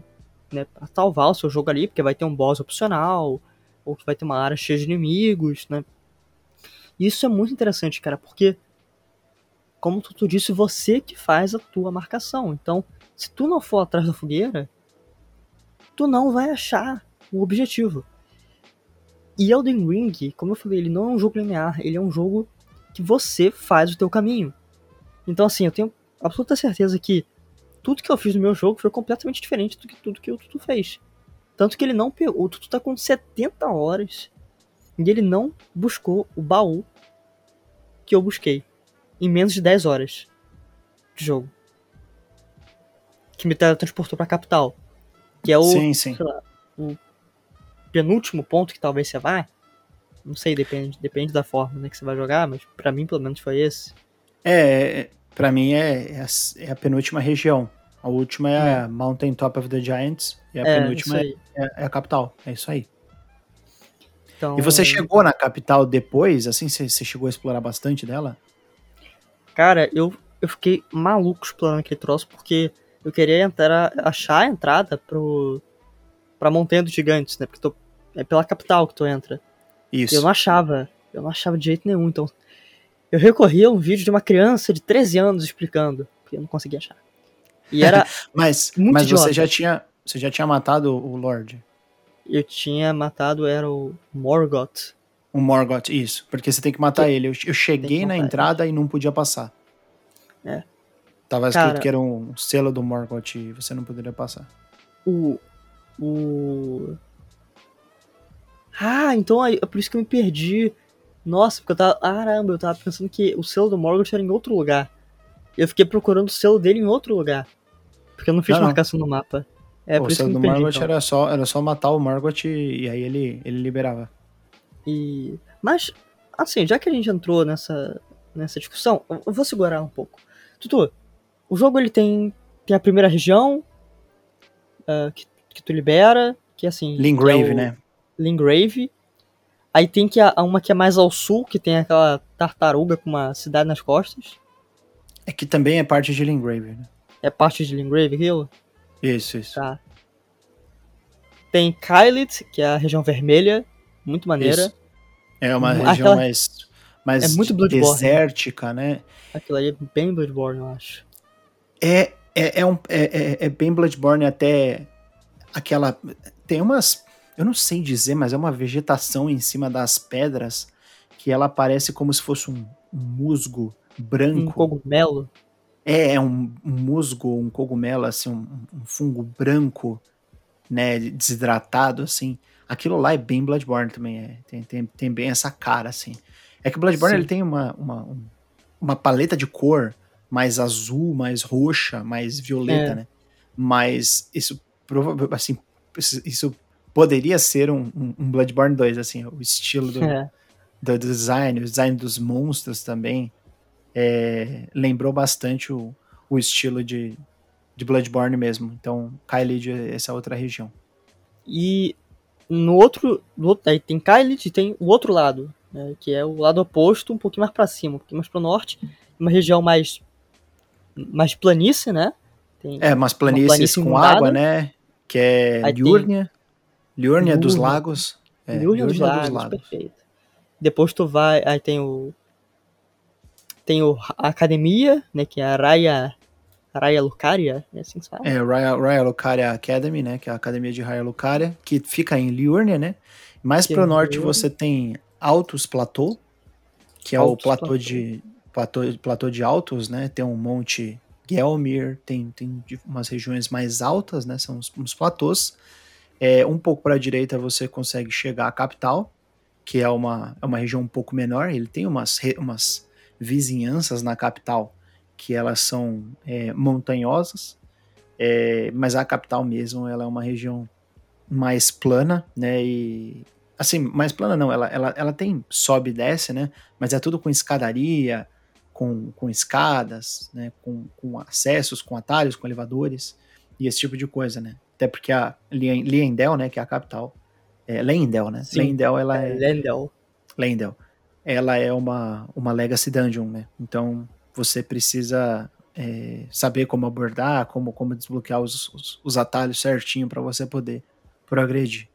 né, para salvar o seu jogo ali, porque vai ter um boss opcional, ou que vai ter uma área cheia de inimigos, né? Isso é muito interessante, cara, porque como tu, tu disse, você que faz a tua marcação. Então, se tu não for atrás da fogueira, tu não vai achar o objetivo. E Elden Ring, como eu falei, ele não é um jogo linear, ele é um jogo que você faz o teu caminho. Então, assim, eu tenho absoluta certeza que tudo que eu fiz no meu jogo foi completamente diferente do que tudo que o Tutu fez. Tanto que ele não pegou. O Tutu tá com 70 horas e ele não buscou o baú que eu busquei em menos de 10 horas de jogo. Que me transportou pra capital. Que é o, sim, sim. Lá, o penúltimo ponto que talvez você vá. Não sei, depende, depende da forma né, que você vai jogar, mas para mim pelo menos foi esse. É, para mim é, é a, é, a, penúltima região. A última é, é, a Mountain Top of the Giants e a é, penúltima é, é, a capital. É isso aí. Então, e você chegou na capital depois? Assim, você, você chegou a explorar bastante dela? Cara, eu, eu fiquei maluco explorando aquele troço porque eu queria entrar, achar a entrada pro, pra Montanha dos Gigantes, né? Porque tô, é pela capital que tu entra. Isso. E eu não achava. Eu não achava de jeito nenhum. Então, eu recorri a um vídeo de uma criança de 13 anos explicando, porque eu não conseguia achar. E era. mas mas você já tinha. Você já tinha matado o Lorde? Eu tinha matado, era o Morgoth. O Morgoth, isso. Porque você tem que matar ele. Eu, eu cheguei na entrada ele. e não podia passar. É. Tava escrito Cara, que era um selo do Morgoth e você não poderia passar. O. O. Ah, então é por isso que eu me perdi. Nossa, porque eu tava. Caramba, eu tava pensando que o selo do Morgoth era em outro lugar. Eu fiquei procurando o selo dele em outro lugar. Porque eu não fiz não, marcação não. no mapa. É, o selo do Morgoth então. era, só, era só matar o Morgoth e, e aí ele, ele liberava. E. Mas, assim, já que a gente entrou nessa, nessa discussão, eu vou segurar um pouco. Tutu, o jogo ele tem, tem a primeira região uh, que, que tu libera, que é assim. Lingrave, é né? Lingrave. Aí tem que a, uma que é mais ao sul, que tem aquela tartaruga com uma cidade nas costas. É que também é parte de Lingrave, né? É parte de Lingrave aquilo? Isso, isso. Tá. Tem Kylit, que é a região vermelha, muito maneira. Isso. É uma região Aquela... mais, mais é muito desértica, né? Aquilo aí é bem Bloodborne, eu acho. É, é, é, um, é, é, é bem Bloodborne até aquela... Tem umas... Eu não sei dizer, mas é uma vegetação em cima das pedras que ela parece como se fosse um, musgo branco. Um cogumelo? É, é um, um musgo, um cogumelo, assim, um, um fungo branco, né, desidratado, assim. Aquilo lá é bem Bloodborne também, é, tem, tem, tem bem essa cara, assim. É que o Bloodborne ele tem uma, uma, uma paleta de cor mais azul, mais roxa, mais violeta, é. né? Mas isso provavelmente assim, isso poderia ser um, um, um, Bloodborne 2, assim, o estilo do, é. do, design, o design dos monstros também é, lembrou bastante o, o estilo de, de Bloodborne mesmo. Então, Kylie é essa outra região. E no outro, no outro aí tem Kylit e tem o outro lado, né, que é o lado oposto, um pouquinho mais para cima, um pouquinho mais para o norte, uma região mais mais planície, né? Tem é, umas planícies planície com água, né? Que é Liurnia, Liurnia dos Lagos. É, Liurnia, dos, Lagos, dos Lagos, perfeito. Depois tu vai, aí tem o tem o, a academia, né, que é a Raya Raya Lucaria, é assim que se fala? É, Raya, Raya Lucaria Academy, né? Que é a academia de Raya Lucaria, que fica em Liurnia, né? Mais que pro norte Liurnia. você tem Altos Plateau, que é Altos o platô Plateau. de platô, platô de Altos, né? Tem um monte Gelmir, tem, tem umas regiões mais altas, né? São uns, uns platôs. É, um pouco para a direita você consegue chegar à capital, que é uma, é uma região um pouco menor. Ele tem umas, umas vizinhanças na capital que elas são é, montanhosas, é, mas a capital mesmo ela é uma região mais plana, né? E assim, mais plana não, ela, ela, ela tem sobe e desce, né? Mas é tudo com escadaria, com, com escadas, né? Com, com acessos, com atalhos, com elevadores e esse tipo de coisa, né? Até porque a Liendel, né? Que é a capital, é Lendel, né? Sim, Lendel, ela é, é Lendel. Lendel. Ela é uma, uma Legacy Dungeon, né? Então você precisa é, saber como abordar, como, como desbloquear os, os, os atalhos certinho para você poder progredir.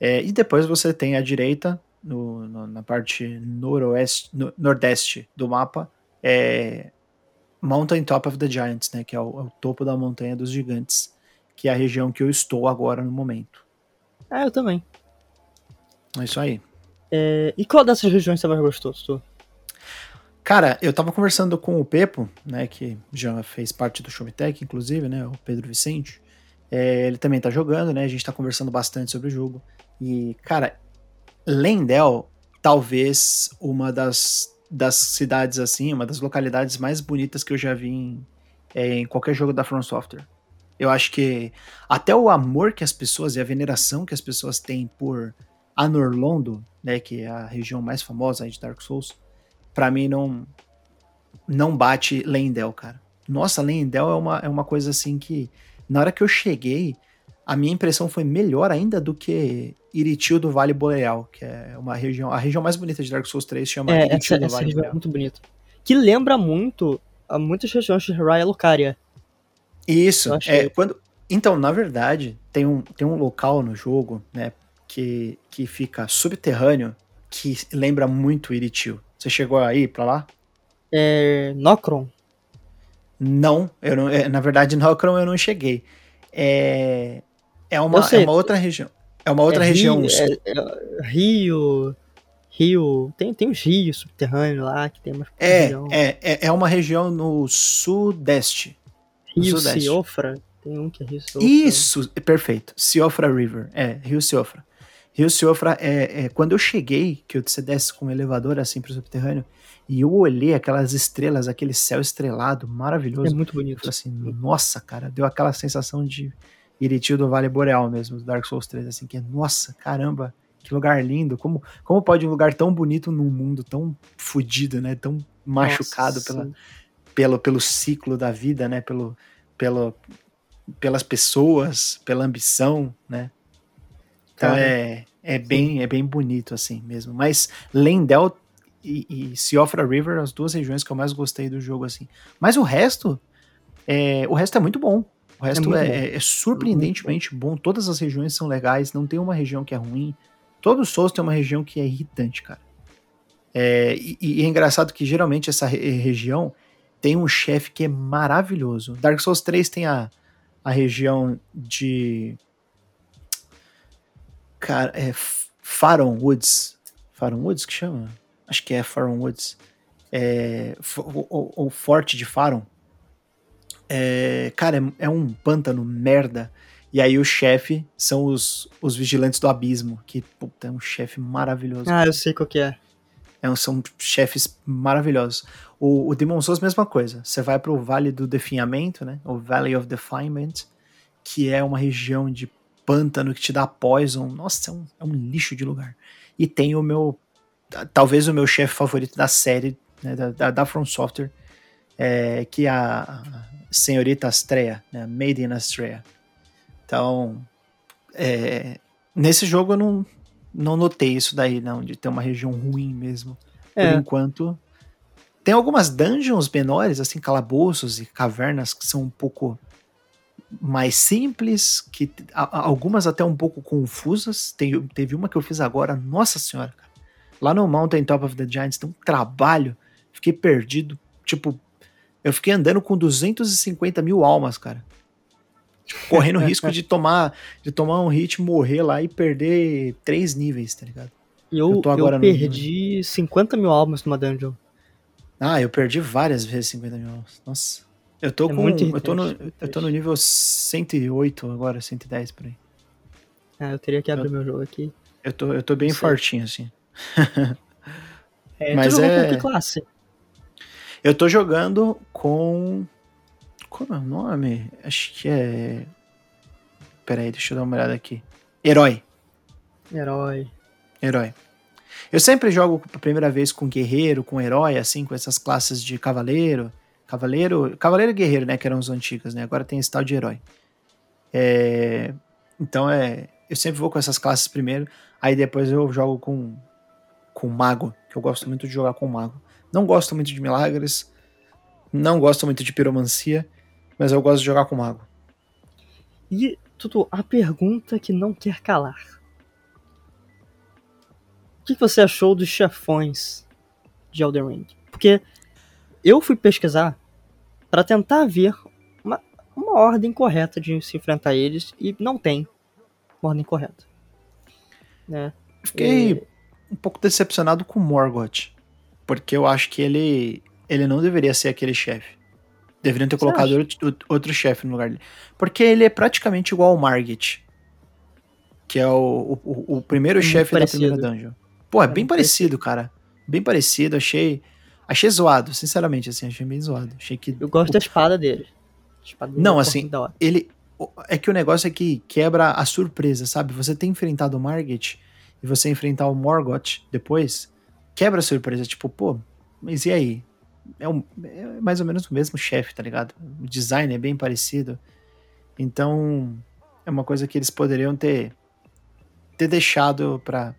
É, e depois você tem à direita, no, no, na parte noroeste, no, nordeste do mapa, é Mountain Top of the Giants, né, que é o, é o, topo da montanha dos gigantes, que é a região que eu estou agora no momento. Ah, eu também. É isso aí. É, e qual dessas regiões você mais gostou, Tutu? Cara, eu tava conversando com o Pepo, né, que já fez parte do Showmetech, inclusive, né, o Pedro Vicente. É, ele também tá jogando, né, a gente tá conversando bastante sobre o jogo. E, cara, Lendel, talvez uma das, das cidades, assim, uma das localidades mais bonitas que eu já vi em, é, em qualquer jogo da From Software. Eu acho que até o amor que as pessoas e a veneração que as pessoas têm por Anorlondo, né, que é a região mais famosa de Dark Souls, para mim não não bate Lendel, cara. Nossa, Lendel é uma, é uma coisa assim que na hora que eu cheguei, a minha impressão foi melhor ainda do que Iritil do Vale Boreal, que é uma região, a região mais bonita de Dark Souls 3 chama É, Iritil essa, do essa Vale região é muito bonita. Que lembra muito a muitas regiões de Raya Lucaria. Isso, é, quando então, na verdade, tem um, tem um local no jogo, né, que, que fica subterrâneo, que lembra muito Iritil. Você chegou aí pra lá? É. Nocron. Não, eu não, é, na verdade, Nocron eu não cheguei. É, é, uma, sei. é uma outra região. É uma outra É região. Rio, é- é Rio. Rio. Tem, tem uns rios subterrâneos lá que tem umas É, região. é, é, é uma região no sudeste. Rio Sudeste. Siofra. Tem um que é Rio Siofra. Isso, é perfeito. Siofra River. É, Rio Siofra. Rio Siofra é, é quando eu cheguei, que você desce com um elevador assim pro subterrâneo, e eu olhei aquelas estrelas, aquele céu estrelado, É maravilhoso. muito Eu bonito. assim, nossa, cara, deu aquela sensação de Iritil do Vale Boreal mesmo, do Dark Souls 3, assim, que é, nossa, caramba, que lugar lindo, como, como pode um lugar tão bonito num mundo tão fudido, né, tão machucado Nossa, pela, sim. Pelo, pelo ciclo da vida, né, pelo, pelo, pelas pessoas, pela ambição, né, então Cara, é, é, bem, é bem bonito assim mesmo, mas Lendel e, e Siofra River, as duas regiões que eu mais gostei do jogo, assim. Mas o resto, é, o resto é muito bom. O resto é, bom. é- é surpreendentemente bom. Todas as regiões são legais, não tem uma região que é ruim. Todo Souls tem uma região que é irritante, cara. É, e, e é engraçado que geralmente essa re- região tem um chefe que é maravilhoso. Dark Souls 3 tem a, a região de. Cara, é Faron Woods. Faron Woods que chama? Acho que é Faron Woods. É, o, o- o forte de Faron. É, cara, é, é um pântano merda. E aí o chefe são os, os vigilantes do abismo. Que, puta, é um chefe maravilhoso. Ah, eu sei qual que é. É são chefes maravilhosos. O, o Demon Souls, mesma coisa. Você vai pro Vale do Definhamento, né? O Valley of Defilement, que é uma região de pântano que te dá poison. Nossa, é um, é um lixo de lugar. E tem o meu. ta- Talvez o meu chefe favorito da série, né, da, da, da From Software, é, que é a Senhorita Astrea, né? Maiden Astrea. Então, é, nesse jogo eu não, não notei isso daí, não, de ter uma região ruim mesmo. Por É. enquanto. Tem algumas dungeons menores, assim, calabouços e cavernas que são um pouco mais simples, que a- algumas até um pouco confusas. Tem, teve uma que eu fiz agora, nossa senhora, cara. Lá no Mountain Top of the Giants tem um trabalho, fiquei perdido. Tipo, eu fiquei andando com 250 mil almas, cara. Tipo, correndo risco de tomar, de tomar um hit, morrer lá e perder três níveis, tá ligado? E eu, Eu eu agora no- perdi 50 mil almas numa dungeon. Ah, eu perdi várias vezes 50 mil almas. Nossa. Eu tô É com. Eu tô, no, eu tô no nível 108 agora, 110 por aí. Ah, eu teria que abrir meu jogo aqui. Eu tô, eu tô bem fortinho, assim. É, Mas é- com que classe? Eu tô jogando com. Como é o nome? Acho que é. Pera aí, deixa eu dar uma olhada aqui. Herói. Herói. Herói. Eu sempre jogo a primeira vez com guerreiro, com herói, assim, com essas classes de cavaleiro. Cavaleiro. Cavaleiro e guerreiro, né? Que eram os antigos, né? Agora tem esse tal de herói. É, então é. Eu sempre vou com essas classes primeiro. Aí depois eu jogo com. Com mago. Que eu gosto muito de jogar com mago. Não gosto muito de milagres. Não gosto muito de piromancia. Mas eu gosto de jogar com mago. E, Tutu, a pergunta que não quer calar. O que você achou dos chefões de Elden Ring? Porque eu fui pesquisar para tentar ver uma, uma ordem correta de se enfrentar eles e não tem uma ordem correta. Né? Fiquei. E- um pouco decepcionado com o Morgoth. Porque eu acho que ele, ele não deveria ser aquele chefe. Deveriam ter Você colocado acha? outro, outro chefe no lugar dele. Porque ele é praticamente igual ao Margit. Que é o, o, o primeiro Muito chefe da parecido. primeira dungeon. Pô, é, É bem muito parecido, cara. Bem parecido, achei. Achei zoado, sinceramente, assim, achei bem zoado. Achei que. Eu gosto da espada dele. Espada dele Não, é assim, ele. o- É que o negócio é que quebra a surpresa, sabe? Você ter enfrentado o Margit e você enfrentar o Morgoth depois, quebra a surpresa. Tipo, pô, mas e aí? É, é mais ou menos o mesmo chefe, tá ligado? O design é bem parecido. Então, é uma coisa que eles poderiam ter, ter deixado pra,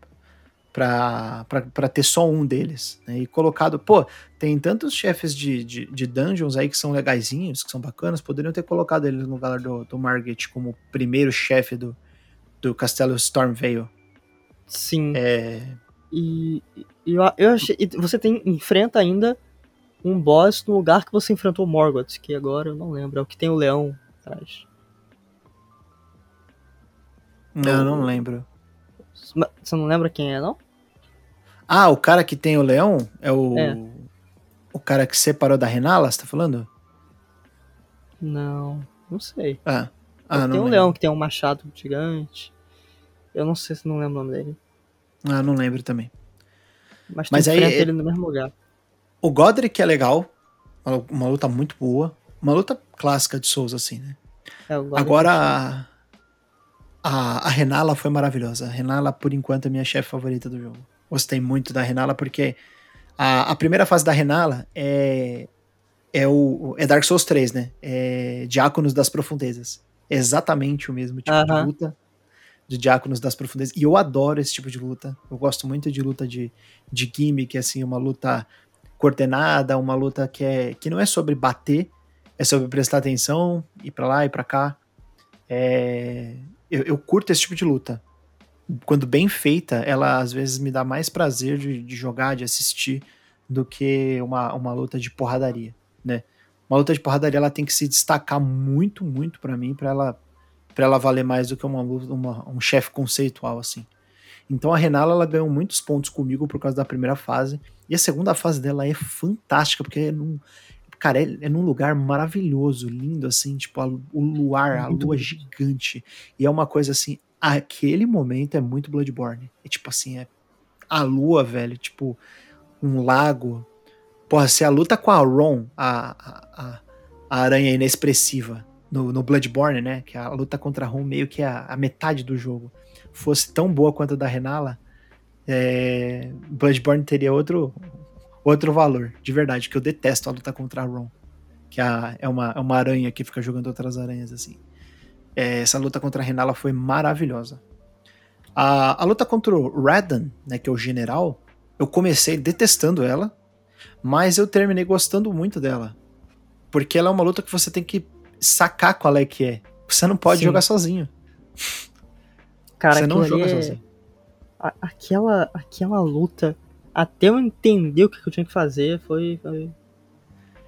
pra ter só um deles. Né? E colocado, pô, tem tantos chefes de, de, de dungeons aí que são legaisinhos, que são bacanas, poderiam ter colocado eles no lugar do, do Margit como primeiro chefe do, do castelo Stormvale. Sim. É, E, e eu, eu achei. e você tem, enfrenta ainda um boss no lugar que você enfrentou o Morgoth, que agora eu não lembro. É o que tem o leão atrás. eu não lembro. Você não lembra quem é, não? Ah, o cara que tem o leão é o. É. O cara que separou da Renala, você tá falando? Não. Não sei. Ah, ah tem não um lembro. leão que tem um machado gigante. Eu não sei se não lembro o nome dele. Ah, não lembro também. Mas, Mas aí é- ele no mesmo lugar. O Godric é legal. Uma, uma luta muito boa. Uma luta clássica de Souls, assim, né? É. Agora, a, a, a Renala foi maravilhosa. A Renala, por enquanto, é minha chefe favorita do jogo. Gostei muito da Renala, porque a, a primeira fase da Renala é, é, o, é Dark Souls 3, né? É Diáconos das Profundezas. É exatamente o mesmo tipo de luta de Diáconos das Profundezas. E eu adoro esse tipo de luta. Eu gosto muito de luta de, de gimmick, assim, uma luta coordenada, uma luta que, é, que não é sobre bater, é sobre prestar atenção, ir pra lá e pra cá. É, eu, eu curto esse tipo de luta. Quando bem feita, ela às vezes me dá mais prazer de, de jogar, de assistir, do que uma, uma luta de porradaria, né? Uma luta de porradaria ela tem que se destacar muito, muito pra mim, pra ela, pra ela valer mais do que uma, uma- um chefe conceitual, assim. Então a Renala ela ganhou muitos pontos comigo por causa da primeira fase. E a segunda fase dela é fantástica, porque é num, cara, é, é num lugar maravilhoso, lindo, assim, tipo, a- o luar, a lua gigante. E é uma coisa assim, aquele momento é muito Bloodborne. É tipo assim, é a lua, velho, tipo, um lago. Porra, se a luta com a Ron, a, a, a, aranha inexpressiva, no, no Bloodborne, né? Que a luta contra a Ron meio que é a, a metade do jogo, fosse tão boa quanto a da Renala, é, Bloodborne teria outro, outro valor, de verdade, que eu detesto a luta contra a Ron. Que a- é, uma, é uma aranha que fica jogando outras aranhas assim. É, essa luta contra a Renala foi maravilhosa. A, a luta contra o Radan, né, que é o general, eu comecei detestando ela, mas eu terminei gostando muito dela. Porque ela é uma luta que você tem que sacar qual é que é. Você não pode Sim. jogar sozinho. Cara, você não joga é- sozinho. Aquela, aquela luta, até eu entender o que eu tinha que fazer, foi, foi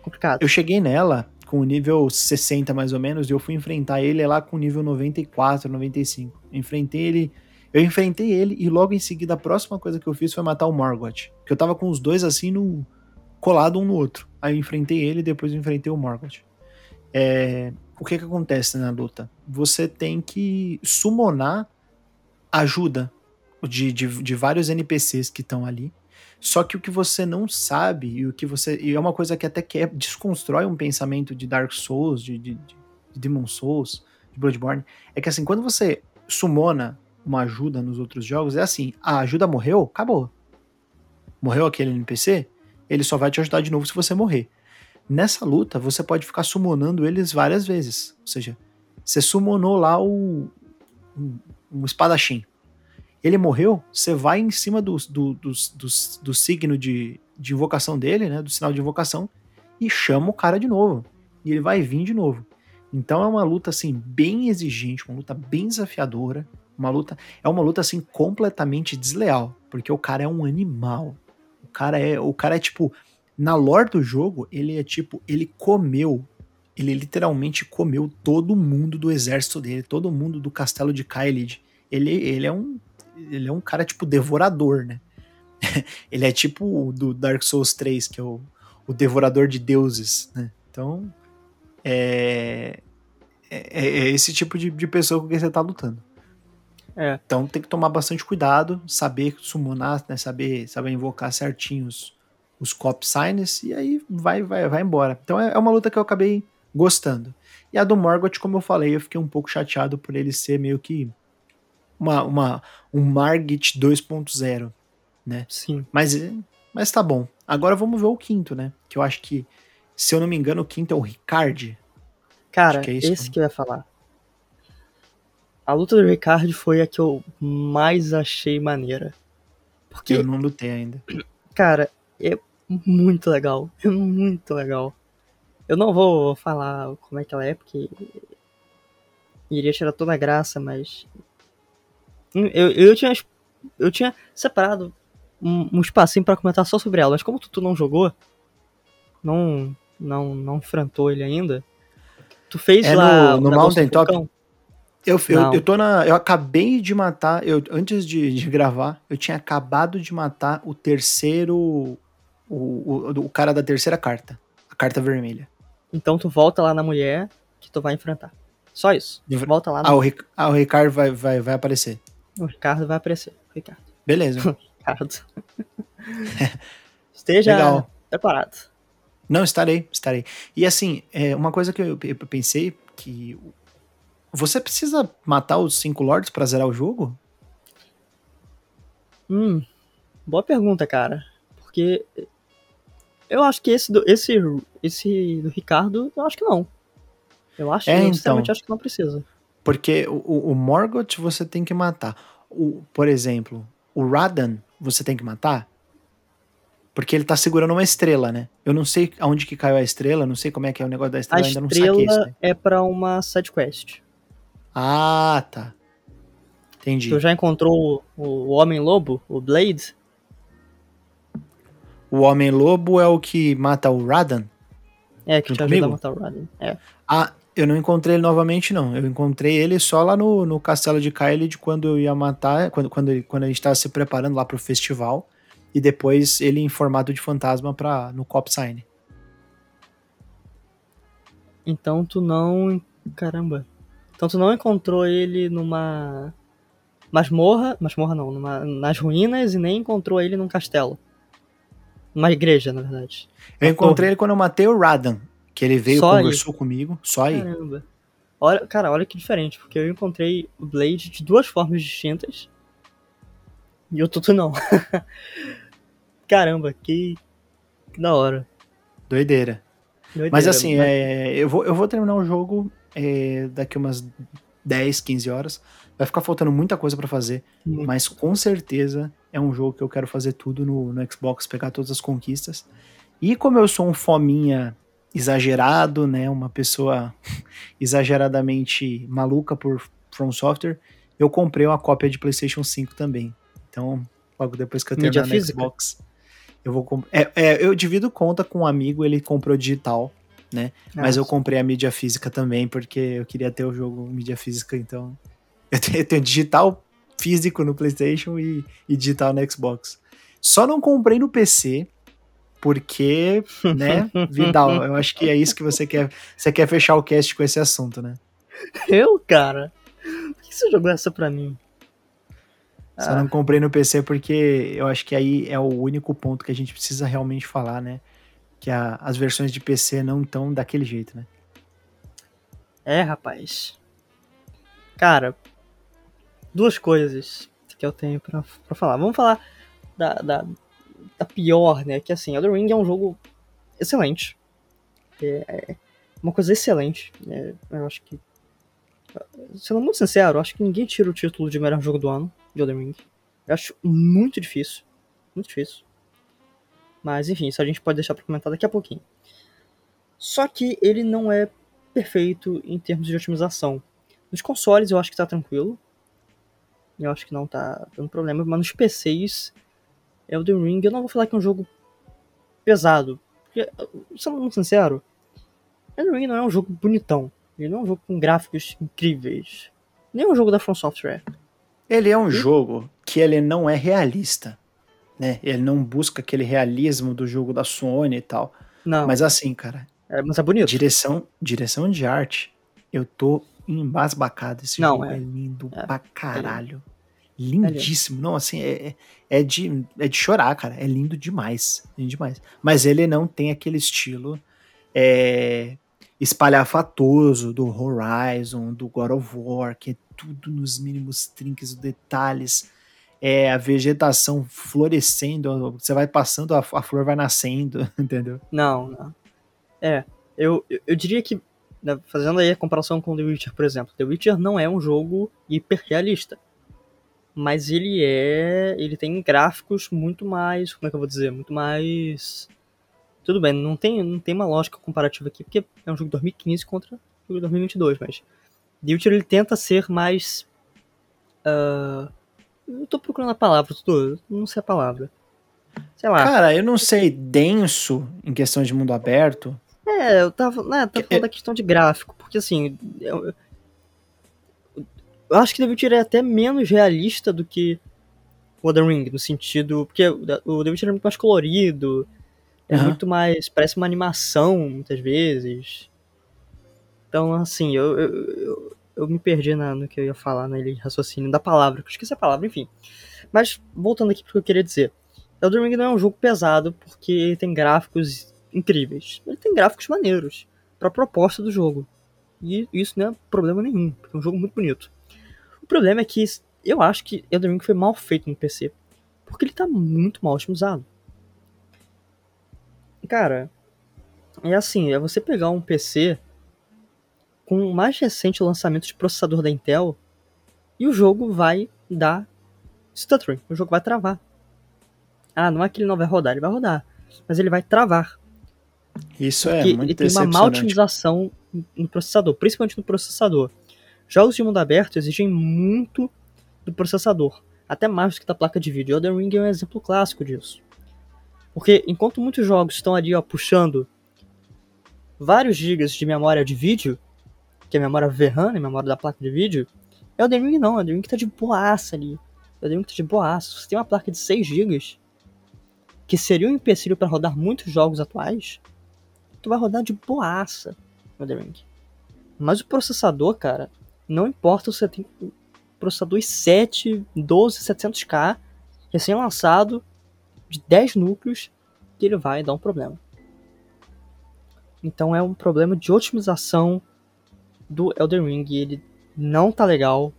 complicado. Eu cheguei nela com o nível 60 mais ou menos e eu fui enfrentar ele lá com o nível 94, 95. Enfrentei ele, eu enfrentei ele e logo em seguida a próxima coisa que eu fiz foi matar o Morgoth, que eu tava com os dois assim no colado um no outro. Aí eu enfrentei ele e depois eu enfrentei o Morgoth. É, o que que acontece na luta? Você tem que summonar ajuda de, de, de vários NPCs que estão ali. Só que o que você não sabe, e o que você. E é uma coisa que até que é, desconstrói um pensamento de Dark Souls, de, de, de Demon Souls, de Bloodborne, é que assim, quando você summona uma ajuda nos outros jogos, é assim, a ajuda morreu, acabou. Morreu aquele NPC, ele só vai te ajudar de novo se você morrer. Nessa luta, você pode ficar summonando eles várias vezes. Ou seja, você summonou lá o. um, um espadachim. Ele morreu, você vai em cima do, do, do, do, do signo de, de invocação dele, né? Do sinal de invocação, e chama o cara de novo. E ele vai vir de novo. Então é uma luta assim bem exigente, uma luta bem desafiadora, uma luta é uma luta assim completamente desleal, porque o cara é um animal. O cara é, o cara é tipo na lore do jogo, ele é tipo, ele comeu, ele literalmente comeu todo mundo do exército dele, todo mundo do castelo de Kaelid. Ele ele é um ele é um cara tipo devorador, né? ele é tipo o do Dark Souls 3, que é o, o devorador de deuses, né? Então, é, é, é esse tipo de, de pessoa com quem você tá lutando. É. Então tem que tomar bastante cuidado, saber summonar, né? Saber, saber invocar certinho os, os cop signs e aí vai, vai, vai embora. Então é, é uma luta que eu acabei gostando. E a do Morgoth, como eu falei, eu fiquei um pouco chateado por ele ser meio que uma, uma um Margit 2.0, né? Sim. Mas, mas tá bom. Agora vamos ver o quinto, né? Que eu acho que, se eu não me engano, o quinto é o Ricard. Cara, que é esse né? que eu ia falar. A luta do Ricard foi a que eu mais achei maneira. Porque. Eu não lutei ainda. Cara, é muito legal. É muito legal. Eu não vou falar como é que ela é, porque. Iria tirar toda a graça, mas. Hum, eu, eu, tinha, eu tinha separado um, um espacinho para comentar só sobre ela, mas como tu, tu não jogou, não, não, não enfrentou ele ainda, tu fez é lá. No, no Mountain Top? Eu, eu, eu, tô na. Eu acabei de matar. Eu, antes de, de gravar, eu tinha acabado de matar o terceiro. O, o, o cara da terceira carta. A carta vermelha. Então tu volta lá na mulher que tu vai enfrentar. Só isso. Volta lá. Ah, o, ah, o Ricardo vai, vai, vai aparecer. O Ricardo vai aparecer. Ricardo. Beleza. Ricardo. Esteja Legal. preparado. Não, estarei, estarei. E assim, é, uma coisa que eu, eu pensei que você precisa matar os cinco lords para zerar o jogo? Hum, boa pergunta, cara. Porque eu acho que esse do, esse, esse do Ricardo, eu acho que não. Eu acho, é, eu então, acho que não precisa. Porque o, o Morgoth você tem que matar. O, por exemplo, o Radan você tem que matar? Porque ele tá segurando uma estrela, né? Eu não sei aonde que caiu a estrela, não sei como é que é o negócio da estrela, a ainda não saquei isso. A estrela é pra uma side quest. Ah, tá. Entendi. Tu já encontrou o Homem-Lobo, o Blade? O Homem-Lobo é o que mata o Radan? É, que te ajuda a matar o Radan. É. Ah, eu não encontrei ele novamente, não. Eu encontrei ele só lá no, no castelo de Kyle quando eu ia matar, quando, quando, ele, quando a gente tava se preparando lá pro festival. E depois ele em formato de fantasma pra, no Cop Sign. Então tu não. Caramba. Então tu não encontrou ele numa masmorra, masmorra não, numa, nas ruínas e nem encontrou ele num castelo. Numa igreja, na verdade. Eu encontrei torre. ele quando eu matei o Radan, que ele veio e conversou aí. comigo, só aí. Caramba. Olha, cara, olha que diferente, porque eu encontrei o Blade de duas formas distintas. E o Tutu não. Caramba, que, que da hora. Doideira. Doideira Mas assim, mas... É, eu, vou, eu vou terminar o jogo é, daqui umas 10, 15 horas. Vai ficar faltando muita coisa para fazer, mas com certeza é um jogo que eu quero fazer tudo no, no Xbox, pegar todas as conquistas. E como eu sou um fominha exagerado, né, uma pessoa exageradamente maluca por From Software, eu comprei uma cópia de PlayStation 5 também. Então, logo depois que eu terminar no Xbox, eu vou é, é, eu divido conta com um amigo, ele comprou digital né? Nossa. Mas eu comprei a mídia física também, porque eu queria ter o jogo mídia física, então. Eu tenho, eu tenho digital físico no PlayStation e, e, digital no Xbox. Só não comprei no PC, porque, né, Vidal, eu acho que é isso que você quer. Você quer fechar o cast com esse assunto, né? Eu, cara? Por que você jogou essa pra mim? Só ah. não comprei no PC porque eu acho que aí é o único ponto que a gente precisa realmente falar, né? que a, as versões de PC não estão daquele jeito, né? É, rapaz. Cara, duas coisas que eu tenho pra, pra falar. Vamos falar da, da, da pior, né? Que assim, Elden Ring é um jogo excelente. É, é uma coisa excelente. É, eu acho que. Sendo muito sincero, acho que ninguém tira o título de melhor jogo do ano de Elden Ring. Eu acho muito difícil. Muito difícil. Mas enfim, isso a gente pode deixar para comentar daqui a pouquinho. Só que ele não é perfeito em termos de otimização. Nos consoles eu acho que tá tranquilo. Eu acho que não tá dando problema, mas nos PCs, Elden Ring, eu não vou falar que é um jogo pesado. Porque, sendo muito sincero, Elden Ring não é um jogo bonitão. Ele não é um jogo com gráficos incríveis. Nem um jogo da From Software. Ele é um e... jogo que ele não é realista. né? Ele não busca aquele realismo do jogo da Sony e tal. Não. Mas assim, cara. É, mas é bonito. Direção, direção de arte, eu tô embasbacado. Esse não, jogo é, é lindo é, pra caralho. É lindíssimo. Não, assim, é, é, de, é de chorar, cara. É lindo demais. Lindo demais. Mas ele não tem aquele estilo é, espalhafatoso do Horizon, do God of War, que é tudo nos mínimos trinques, detalhes é, a vegetação florescendo, você vai passando, a, a, flor vai nascendo, entendeu? Não, não. É, eu, eu, eu diria que, né, fazendo aí a comparação com The Witcher, por exemplo, The Witcher não é um jogo hiperrealista, mas ele é, ele tem gráficos muito mais, como é que eu vou dizer, muito mais... Tudo bem, não tem, não tem uma lógica comparativa aqui, porque é um jogo de 2015 contra um jogo de 2022, mas The Witcher ele tenta ser mais... Uh, eu tô procurando a palavra, tô, não sei a palavra. Sei lá. Cara, eu não sei, denso em questão de mundo aberto. É, eu tava, né, tava falando da questão de gráfico, porque assim, eu, eu acho que The Witcher é até menos realista do que o The Ring, no sentido, porque o The Witcher é muito mais colorido, é uhum. muito mais, parece uma animação, muitas vezes. Então, assim, eu, eu, eu me perdi na, no que eu ia falar naquele raciocínio da palavra, que eu esqueci a palavra, enfim. Mas, voltando aqui pro que eu queria dizer. Elden Ring não é um jogo pesado porque tem gráficos incríveis. Ele tem gráficos maneiros para a proposta do jogo. E isso não é problema nenhum, porque é um jogo muito bonito. O problema é que eu acho que Elden Ring foi mal feito no PC, porque ele tá muito mal otimizado. Cara, é assim, é você pegar um PC com o mais recente lançamento de processador da Intel e o jogo vai dar stuttering, o jogo vai travar. Ah, não é que ele não vai rodar, ele vai rodar, mas ele vai travar. Isso é muito ele tem uma má otimização no processador, principalmente no processador. Jogos de mundo aberto exigem muito do processador, até mais do que da placa de vídeo. Elden Ring é um exemplo clássico disso. Porque enquanto muitos jogos estão ali ó, puxando vários gigas de memória de vídeo, que é a memória VRAM, a memória da placa de vídeo, é o Ring não, o Ring tá de boaça ali. O Ring tá de boaça. Se você tem uma placa de 6 GB, que seria um empecilho para rodar muitos jogos atuais, tu vai rodar de boaça no The Ring. Mas o processador, cara, não importa se você tem processador i7 12700K, recém-lançado, de 10 núcleos, que ele vai dar um problema. Então é um problema de otimização do Elden Ring, ele não tá legal.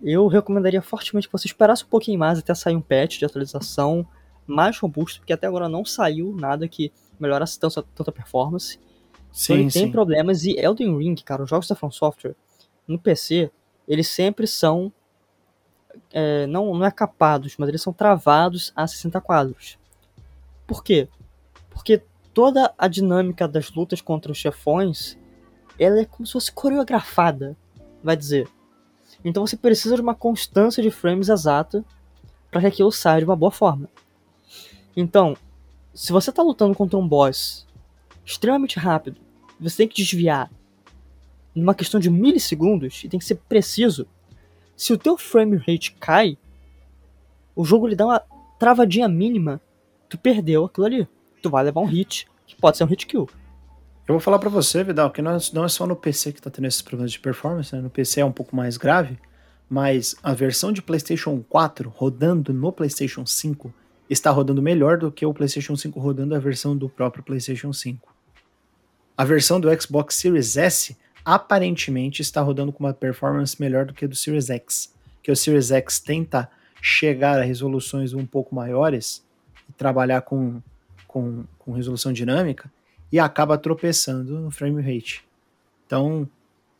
Eu recomendaria fortemente que você esperasse um pouquinho mais até sair um patch de atualização mais robusto, porque até agora não saiu nada que melhorasse tanto, tanto a performance. Sim, então ele tem problemas e Elden Ring, cara, os jogos da From Software no PC, eles sempre são é, não, não é capados, mas eles são travados a 60 quadros. Por quê? Porque toda a dinâmica das lutas contra os chefões ela é como se fosse coreografada, vai dizer. Então você precisa de uma constância de frames exata para que aquilo saia de uma boa forma. Então, se você está lutando contra um boss extremamente rápido, você tem que desviar numa questão de milissegundos e tem que ser preciso. Se o teu frame rate cai, o jogo lhe dá uma travadinha mínima, tu perdeu aquilo ali. Tu vai levar um hit, que pode ser um hit kill. Eu vou falar para você, Vidal, que não, não é só no PC que tá tendo esses problemas de performance, né? No PC é um pouco mais grave, mas a versão de PlayStation 4 rodando no PlayStation 5 está rodando melhor do que o PlayStation 5 rodando a versão do próprio PlayStation 5. A versão do Xbox Series S aparentemente está rodando com uma performance melhor do que a do Series X, que o Series X tenta chegar a resoluções um pouco maiores e trabalhar com, com, com resolução dinâmica, e acaba tropeçando no frame rate. Então,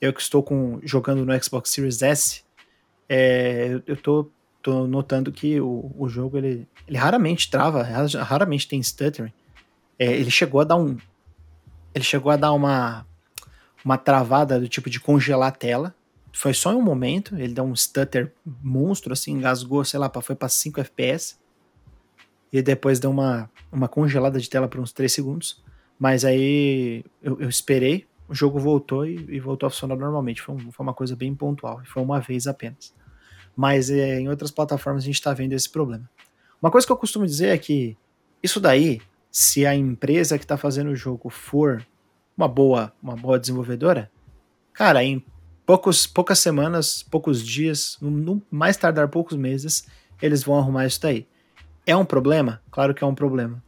eu que estou com, jogando no Xbox Series S, é, eu tô, tô, notando que o, o jogo ele, ele raramente trava, raramente tem stuttering. É, ele chegou a dar um. Ele chegou a dar uma, uma travada do tipo de congelar a tela. Foi só em um momento, ele deu um stutter monstro, assim, engasgou, sei lá, foi para 5 FPS. E depois deu uma, uma congelada de tela por uns 3 segundos. Mas aí eu, eu esperei, o jogo voltou e, e, voltou a funcionar normalmente. Foi, um, foi uma coisa bem pontual, foi uma vez apenas. Mas é, em outras plataformas a gente está vendo esse problema. Uma coisa que eu costumo dizer é que isso daí, se a empresa que está fazendo o jogo for uma boa, uma boa desenvolvedora, cara, em poucos, poucas semanas, poucos dias, no, mais tardar poucos meses, eles vão arrumar isso daí. É um problema? Claro que é um problema.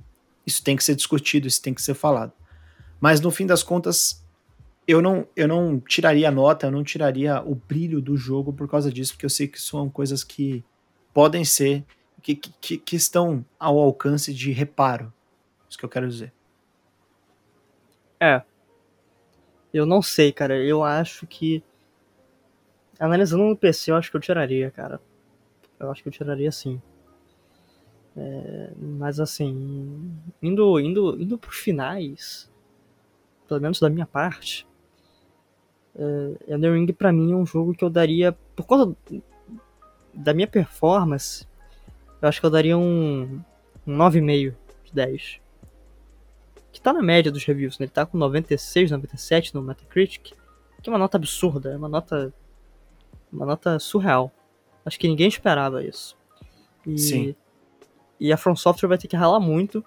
Isso tem que ser discutido, isso tem que ser falado. Mas no fim das contas, eu não, eu não tiraria a nota, eu não tiraria o brilho do jogo por causa disso, porque eu sei que são coisas que podem ser, que, que, que estão ao alcance de reparo. Isso que eu quero dizer. É. Eu não sei, cara. Eu acho que. Analisando no PC, eu acho que eu tiraria, cara. Eu acho que eu tiraria sim. É, mas assim, indo, indo, indo pros finais, pelo menos da minha parte, é, Elden Ring pra mim é um jogo que eu daria, por conta da minha performance, eu acho que eu daria um, um 9,5 de 10. Que tá na média dos reviews, né? Ele tá com 96, 97 no Metacritic, que é uma nota absurda, é uma nota uma nota surreal. Acho que ninguém esperava isso. E, Sim. E a From Software vai ter que ralar muito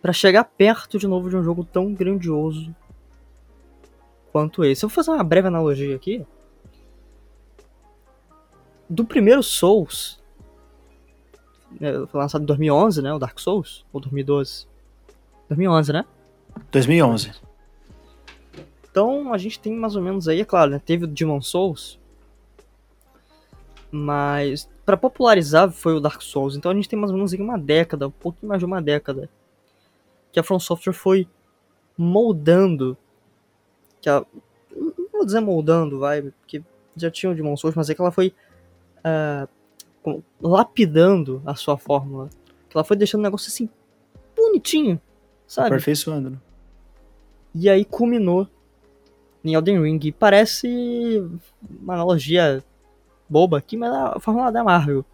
para chegar perto de novo de um jogo tão grandioso quanto esse. Eu vou fazer uma breve analogia aqui. Do primeiro Souls, né, foi lançado em 2011, né, o Dark Souls, ou 2012? 2011, né? 2011. Então a gente tem mais ou menos aí, é claro, né, teve o Demon Souls, mas para popularizar foi o Dark Souls. Então a gente tem mais ou menos uma década, um pouquinho mais de uma década, que a From Software foi moldando, que a, não vou dizer moldando, vai, porque já tinha o Demon Souls, mas é que ela foi uh, lapidando a sua fórmula. Que ela foi deixando o negócio assim, bonitinho, sabe? Aperfeiçoando. Né? E aí culminou em Elden Ring. E parece uma analogia boba aqui, mas é a fórmula da Marvel.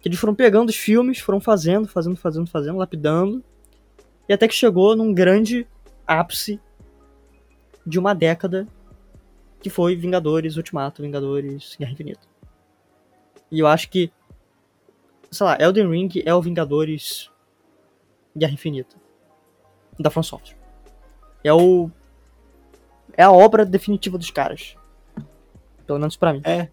Que eles foram pegando os filmes, foram fazendo, fazendo, fazendo, fazendo, lapidando. E até que chegou num grande ápice de uma década que foi Vingadores Ultimato, Vingadores Guerra Infinita. E eu acho que, sei lá, Elden Ring é o Vingadores Guerra Infinita da From Software. É o é a obra definitiva dos caras. Pelo menos para mim. É.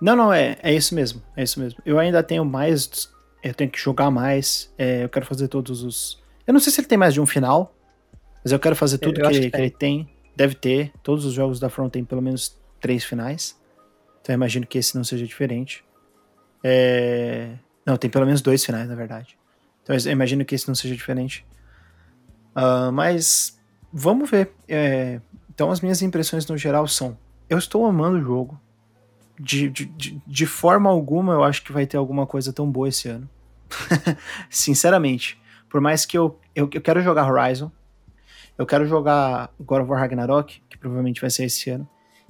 Não, não, é, é isso mesmo. É isso mesmo. Eu ainda tenho mais. Eu tenho que jogar mais. É, eu quero fazer todos os. Eu não sei se ele tem mais de um final. Mas eu quero fazer tudo que, que, que ele tem. Deve ter. Todos os jogos da Front tem pelo menos três finais. Então eu imagino que esse não seja diferente. É... Não, tem pelo menos dois finais, na verdade. Então eu imagino que esse não seja diferente. Uh, mas vamos ver. É... Então as minhas impressões no geral são: eu estou amando o jogo de, de, de, forma alguma eu acho que vai ter alguma coisa tão boa esse ano. Sinceramente. Por mais que eu, eu, eu, quero jogar Horizon, eu quero jogar God of War Ragnarok, que provavelmente vai ser esse ano.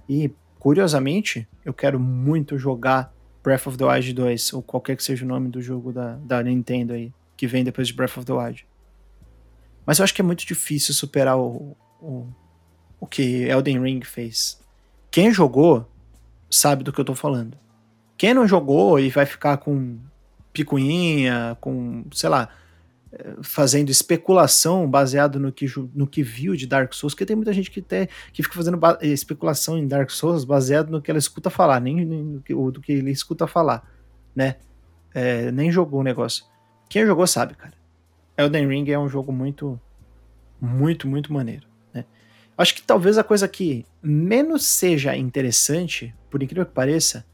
E, curiosamente, eu quero muito jogar Breath of the Wild 2, ou qualquer que seja o nome do jogo da, da Nintendo aí, que vem depois de Breath of the Wild. Mas eu acho que é muito difícil superar o, o, o que Elden Ring fez. Quem jogou sabe do que eu tô falando. Quem não jogou e vai ficar com picuinha, com, sei lá, fazendo especulação baseado no que, no que viu de Dark Souls, porque tem muita gente que, tem, que fica fazendo especulação em Dark Souls baseado no que ela escuta falar, nem, nem que, do que ele escuta falar, né? É, nem jogou o negócio. Quem jogou sabe, cara. Elden Ring é um jogo muito, muito, muito maneiro. Acho que talvez a coisa que menos seja interessante, por incrível que pareça,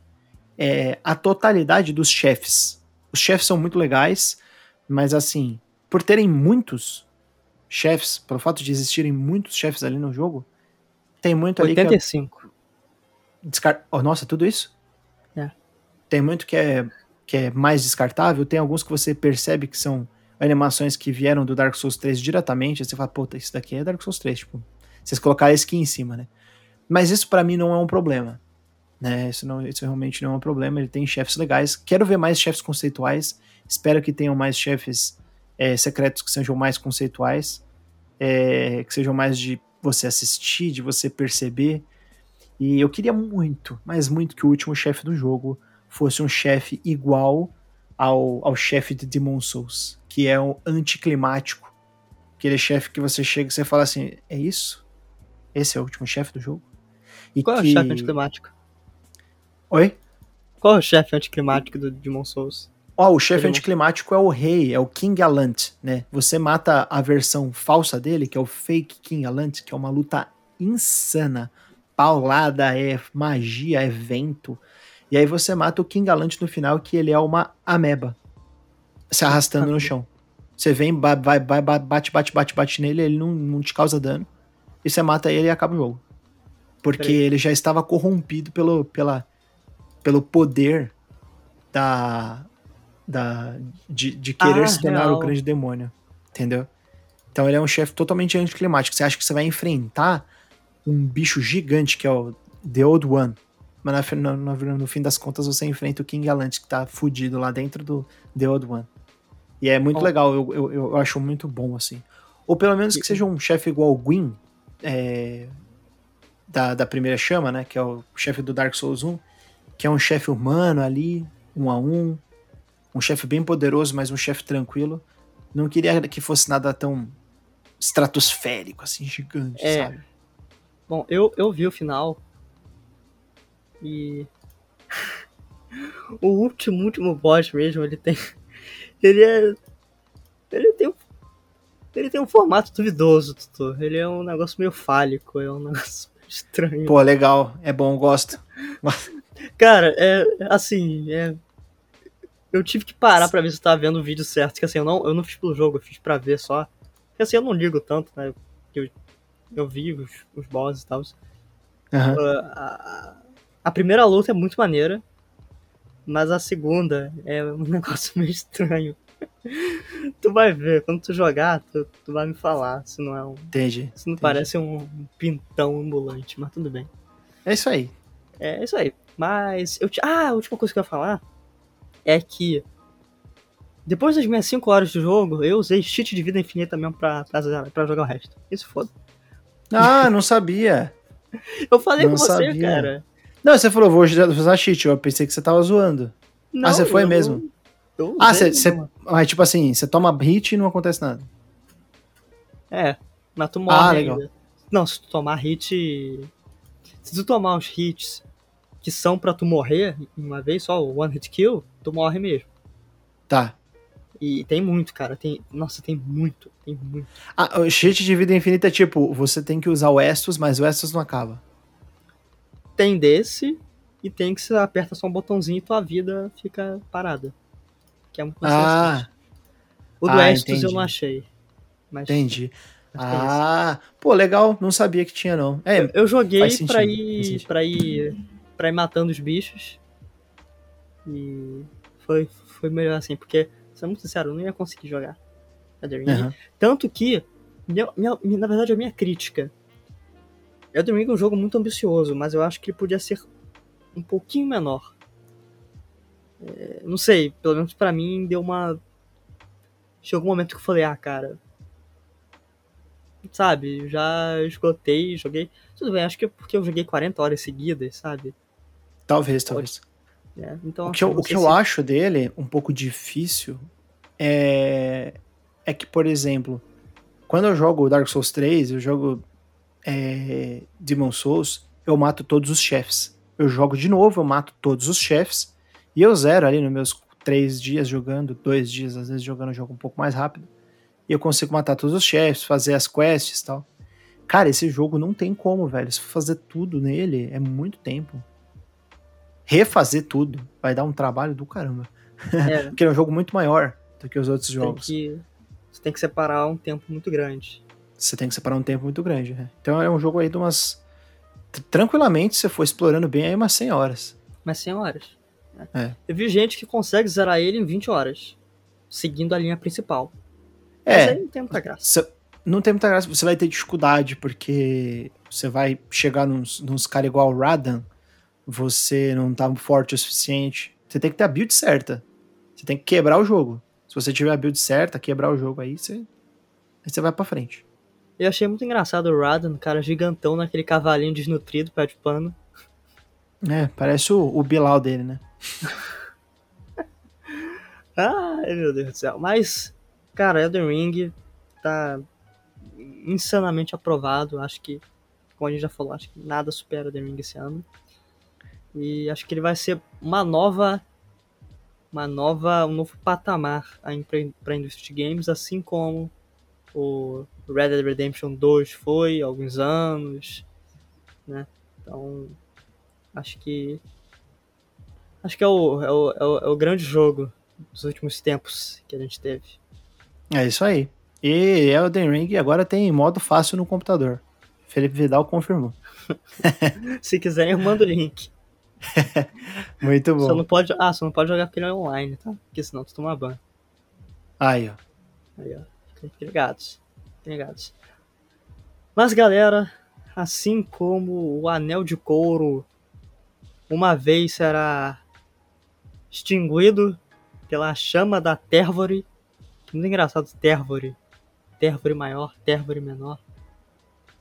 é a totalidade dos chefes. Os chefes são muito legais, mas assim, por terem muitos chefes, pelo fato de existirem muitos chefes ali no jogo, tem muito 85. ali 85. É descar... Oh, nossa, tudo isso? É. Tem muito que é, que é mais descartável, tem alguns que você percebe que são animações que vieram do Dark Souls 3 diretamente, aí você fala, puta, isso daqui é Dark Souls 3, tipo, vocês colocarem skin em cima, né? Mas isso para mim não é um problema. Né? Isso, não, isso realmente não é um problema. Ele tem chefes legais. Quero ver mais chefes conceituais. Espero que tenham mais chefes é, secretos que sejam mais conceituais. É, que sejam mais de você assistir, de você perceber. E eu queria muito, mas muito, que o último chefe do jogo fosse um chefe igual ao, ao chefe de Demon Souls, que é um anticlimático. Aquele chefe que você chega e você fala assim: é isso? Esse é o último chefe do jogo? E Qual é que... o chefe anticlimático? Oi? Qual é o chefe anticlimático do Demon Souls? Ó, o chefe anticlimático é o rei, é o King Alant, né? Você mata a versão falsa dele, que é o fake King Alant, que é uma luta insana. Paulada, é magia, é vento. E aí você mata o King Alant no final, que ele é uma ameba. Se arrastando no chão. Você vem, vai, vai, ba- bate, bate, bate, bate nele, ele não, não te causa dano. E você mata ele e acaba o jogo. Porque Peraí. ele já estava corrompido pelo, pela, pelo poder da, da de, de querer Ah, se tornar real. o grande demônio. Entendeu? Então ele é um chefe totalmente anticlimático. Você acha que você vai enfrentar um bicho gigante que é o The Old One. Mas no, no- no fim das contas você enfrenta o King Gallant que tá fudido lá dentro do The Old One. E é muito Ó. legal, eu, eu, eu acho muito bom assim. Ou pelo menos que seja um chefe igual o Gwyn, é, da, da primeira chama, né? Que é o chefe do Dark Souls 1, que é um chefe humano ali, um a um, um chefe bem poderoso, mas um chefe tranquilo. Não queria que fosse nada tão estratosférico, assim, gigante, É. sabe? Bom, eu, eu vi o final. E. o último, último boss mesmo, ele tem. Ele é. Ele tem um. Ele tem um formato duvidoso, Tutu. Ele é um negócio meio fálico, é um negócio estranho. Pô, legal, é bom, gosto. Cara, é. Assim, é. Eu tive que parar pra ver se eu tava vendo o vídeo certo. Que assim, eu não, eu não fiz pelo jogo, eu fiz pra ver só. Porque assim, eu não ligo tanto, né? Eu, eu vi os, os bosses e tal. Aham. a, a primeira luta é muito maneira, mas a segunda é um negócio meio estranho. tu vai ver, quando tu jogar, tu, tu vai me falar se não é um. Entendi. Se não entendi. parece um pintão ambulante, mas tudo bem. É isso aí. É isso aí. Mas eu. Ah, a última coisa que eu ia falar é que. Depois das minhas 5 horas de jogo, eu usei cheat de vida infinita mesmo pra, pra, pra jogar o resto. Isso foda. Ah, não sabia. Eu falei Não com você, sabia. cara. Não, você falou, vou usar cheat. Eu pensei que você tava zoando. Não, você foi eu- mesmo? eu Ah, você. Mas tipo assim, você toma hit e não acontece nada. É, mas tu morre Ah, ainda. legal. Não, se tu tomar hit. Se tu tomar uns hits que são pra tu morrer uma vez só, o one hit kill, tu morre mesmo. Tá. E tem muito, cara. Tem. Nossa, tem muito. Tem muito. Ah, o cheat de vida infinita é tipo, você tem que usar o Estus, mas o Estus não acaba. Tem desse e tem que você aperta só um botãozinho e tua vida fica parada. Que é muito mais Ah. O do ah, Estus eu entendi. não achei. Mas, entendi. Ah, pô, legal. Não sabia que tinha, não. É, Eu joguei faz sentido, pra ir, ir pra ir matando os bichos. E foi, foi melhor assim, porque, sendo muito sincero, eu não ia conseguir jogar Elden Ring. aham. Tanto que, minha- minha- na verdade, a minha crítica. Elden Ring é um jogo muito ambicioso, mas eu acho que ele podia ser um pouquinho menor. É, não sei, pelo menos pra mim deu uma. Chegou um momento que eu falei, ah, cara. Sabe, já esgotei, joguei. Tudo bem, acho que é porque eu joguei 40 horas seguidas, sabe? Talvez, talvez. É, então, O que eu, o que eu acho dele um pouco difícil é, é que, por exemplo, quando eu jogo Dark Souls 3, eu jogo é, Demon Souls, eu mato todos os chefes. Eu jogo de novo, eu mato todos os chefes. E eu zero ali nos meus três dias jogando, dois dias, às vezes jogando o jogo um pouco mais rápido. E eu consigo matar todos os chefes, fazer as quests e tal. Cara, esse jogo não tem como, velho. Se for fazer tudo nele, é muito tempo. Refazer tudo vai dar um trabalho do caramba. É, Porque é um jogo muito maior do que os outros tem jogos. que, você tem que separar um tempo muito grande. Você tem que separar um tempo muito grande. né? Então é um jogo aí de umas. Tranquilamente, se você for explorando bem, aí umas 100 horas. Mas 100 horas. né? É. Eu vi gente que consegue zerar ele em 20 horas, seguindo a linha principal. Mas É, aí não tem muita graça. Cê- não tem muita graça, você vai ter dificuldade, porque você vai chegar nos, nos caras igual o Radan, você não tá forte o suficiente. Você tem que ter a build certa. Você tem que quebrar o jogo. Se você tiver a build certa, quebrar o jogo aí, você, aí você vai pra frente. Eu achei muito engraçado o Radan, cara gigantão naquele cavalinho desnutrido, pé de pano. É, parece o, o Bilal dele, né? Ai, meu Deus do céu. Mas, cara, Elden Ring tá insanamente aprovado. Acho que, como a gente já falou, acho que nada supera Elden Ring esse ano. E acho que ele vai ser uma nova. Uma nova. um novo patamar pra, pra indústria de games, assim como o Red Dead Redemption 2 foi há alguns anos. Né? Então. Acho que. Acho que é o, é o, é o, é o grande jogo dos últimos tempos que a gente teve. É isso aí. E Elden Ring agora tem modo fácil no computador. Felipe Vidal confirmou. Se quiserem, eu mando o link. Muito bom. Só não pode, ah, só não pode jogar porque ele é online, tá? Porque senão tu toma ban. Aí, ó. Aí, ó. Fiquem ligados. Fiquem ligados. Mas, galera, assim como o anel de couro uma vez será extinguido pela chama da Tervore. Muito engraçado, Tervore. Tervore maior, Tervore menor.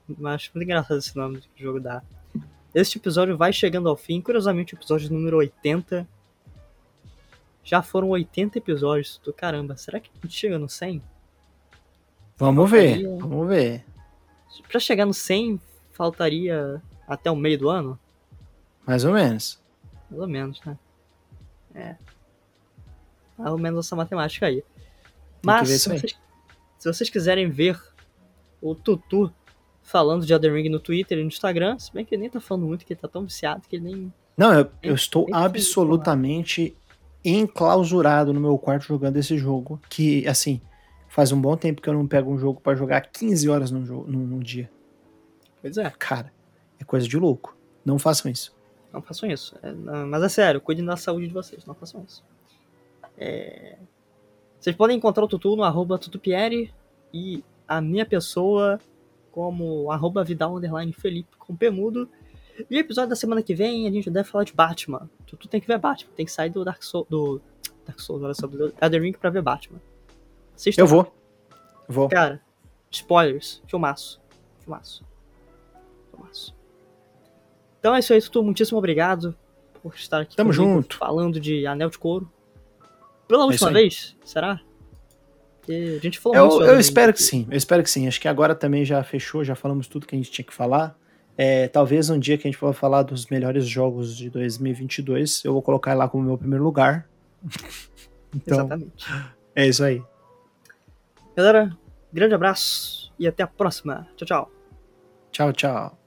Mas acho muito engraçado esse nome que o jogo dá. Este episódio vai chegando ao fim. Curiosamente, o episódio número 80. Já foram 80 episódios do caramba. Será que a gente chega no 100? Vamos ver, vamos ver. Pra chegar no 100, faltaria até o meio do ano? Mais ou menos. Mais ou menos, né? É. Mais ou menos essa matemática aí. Mas, se vocês, se vocês quiserem ver o Tutu falando de Elden Ring no Twitter e no Instagram, se bem que ele nem tá falando muito, que ele tá tão viciado que ele nem. Não, eu, eu estou absolutamente enclausurado no meu quarto jogando esse jogo. Que, assim, faz um bom tempo que eu não pego um jogo para jogar 15 horas num, jogo, num, num dia. Pois é. Cara, é coisa de louco. Não façam isso. Não façam isso. É, não, mas é sério, cuidem da saúde de vocês, não façam isso. É... Vocês podem encontrar o Tutu no arroba Tutupieri e a minha pessoa como arroba Vidal Underline Felipe com Pemudo. E o episódio da semana que vem a gente deve falar de Batman. Tutu tem que ver Batman, tem que sair do Dark Souls, do Dark Souls, olha só, do Elden Ring pra ver Batman. Assistam. Eu vou. Vou. Cara, spoilers, filmaço. Filmaço. Filmaço. Então é isso aí, Tutu. Muitíssimo obrigado por estar aqui Tamo junto. falando de Anel de Couro. Pela última é vez, será? Porque a gente falou Eu, eu espero que sim, eu espero que sim. Acho que agora também já fechou, já falamos tudo que a gente tinha que falar. É, talvez um dia que a gente for falar dos melhores jogos de 2022, eu vou colocar lá como meu primeiro lugar. então, Exatamente. É isso aí. Galera, grande abraço e até a próxima. Tchau, tchau. Tchau, tchau.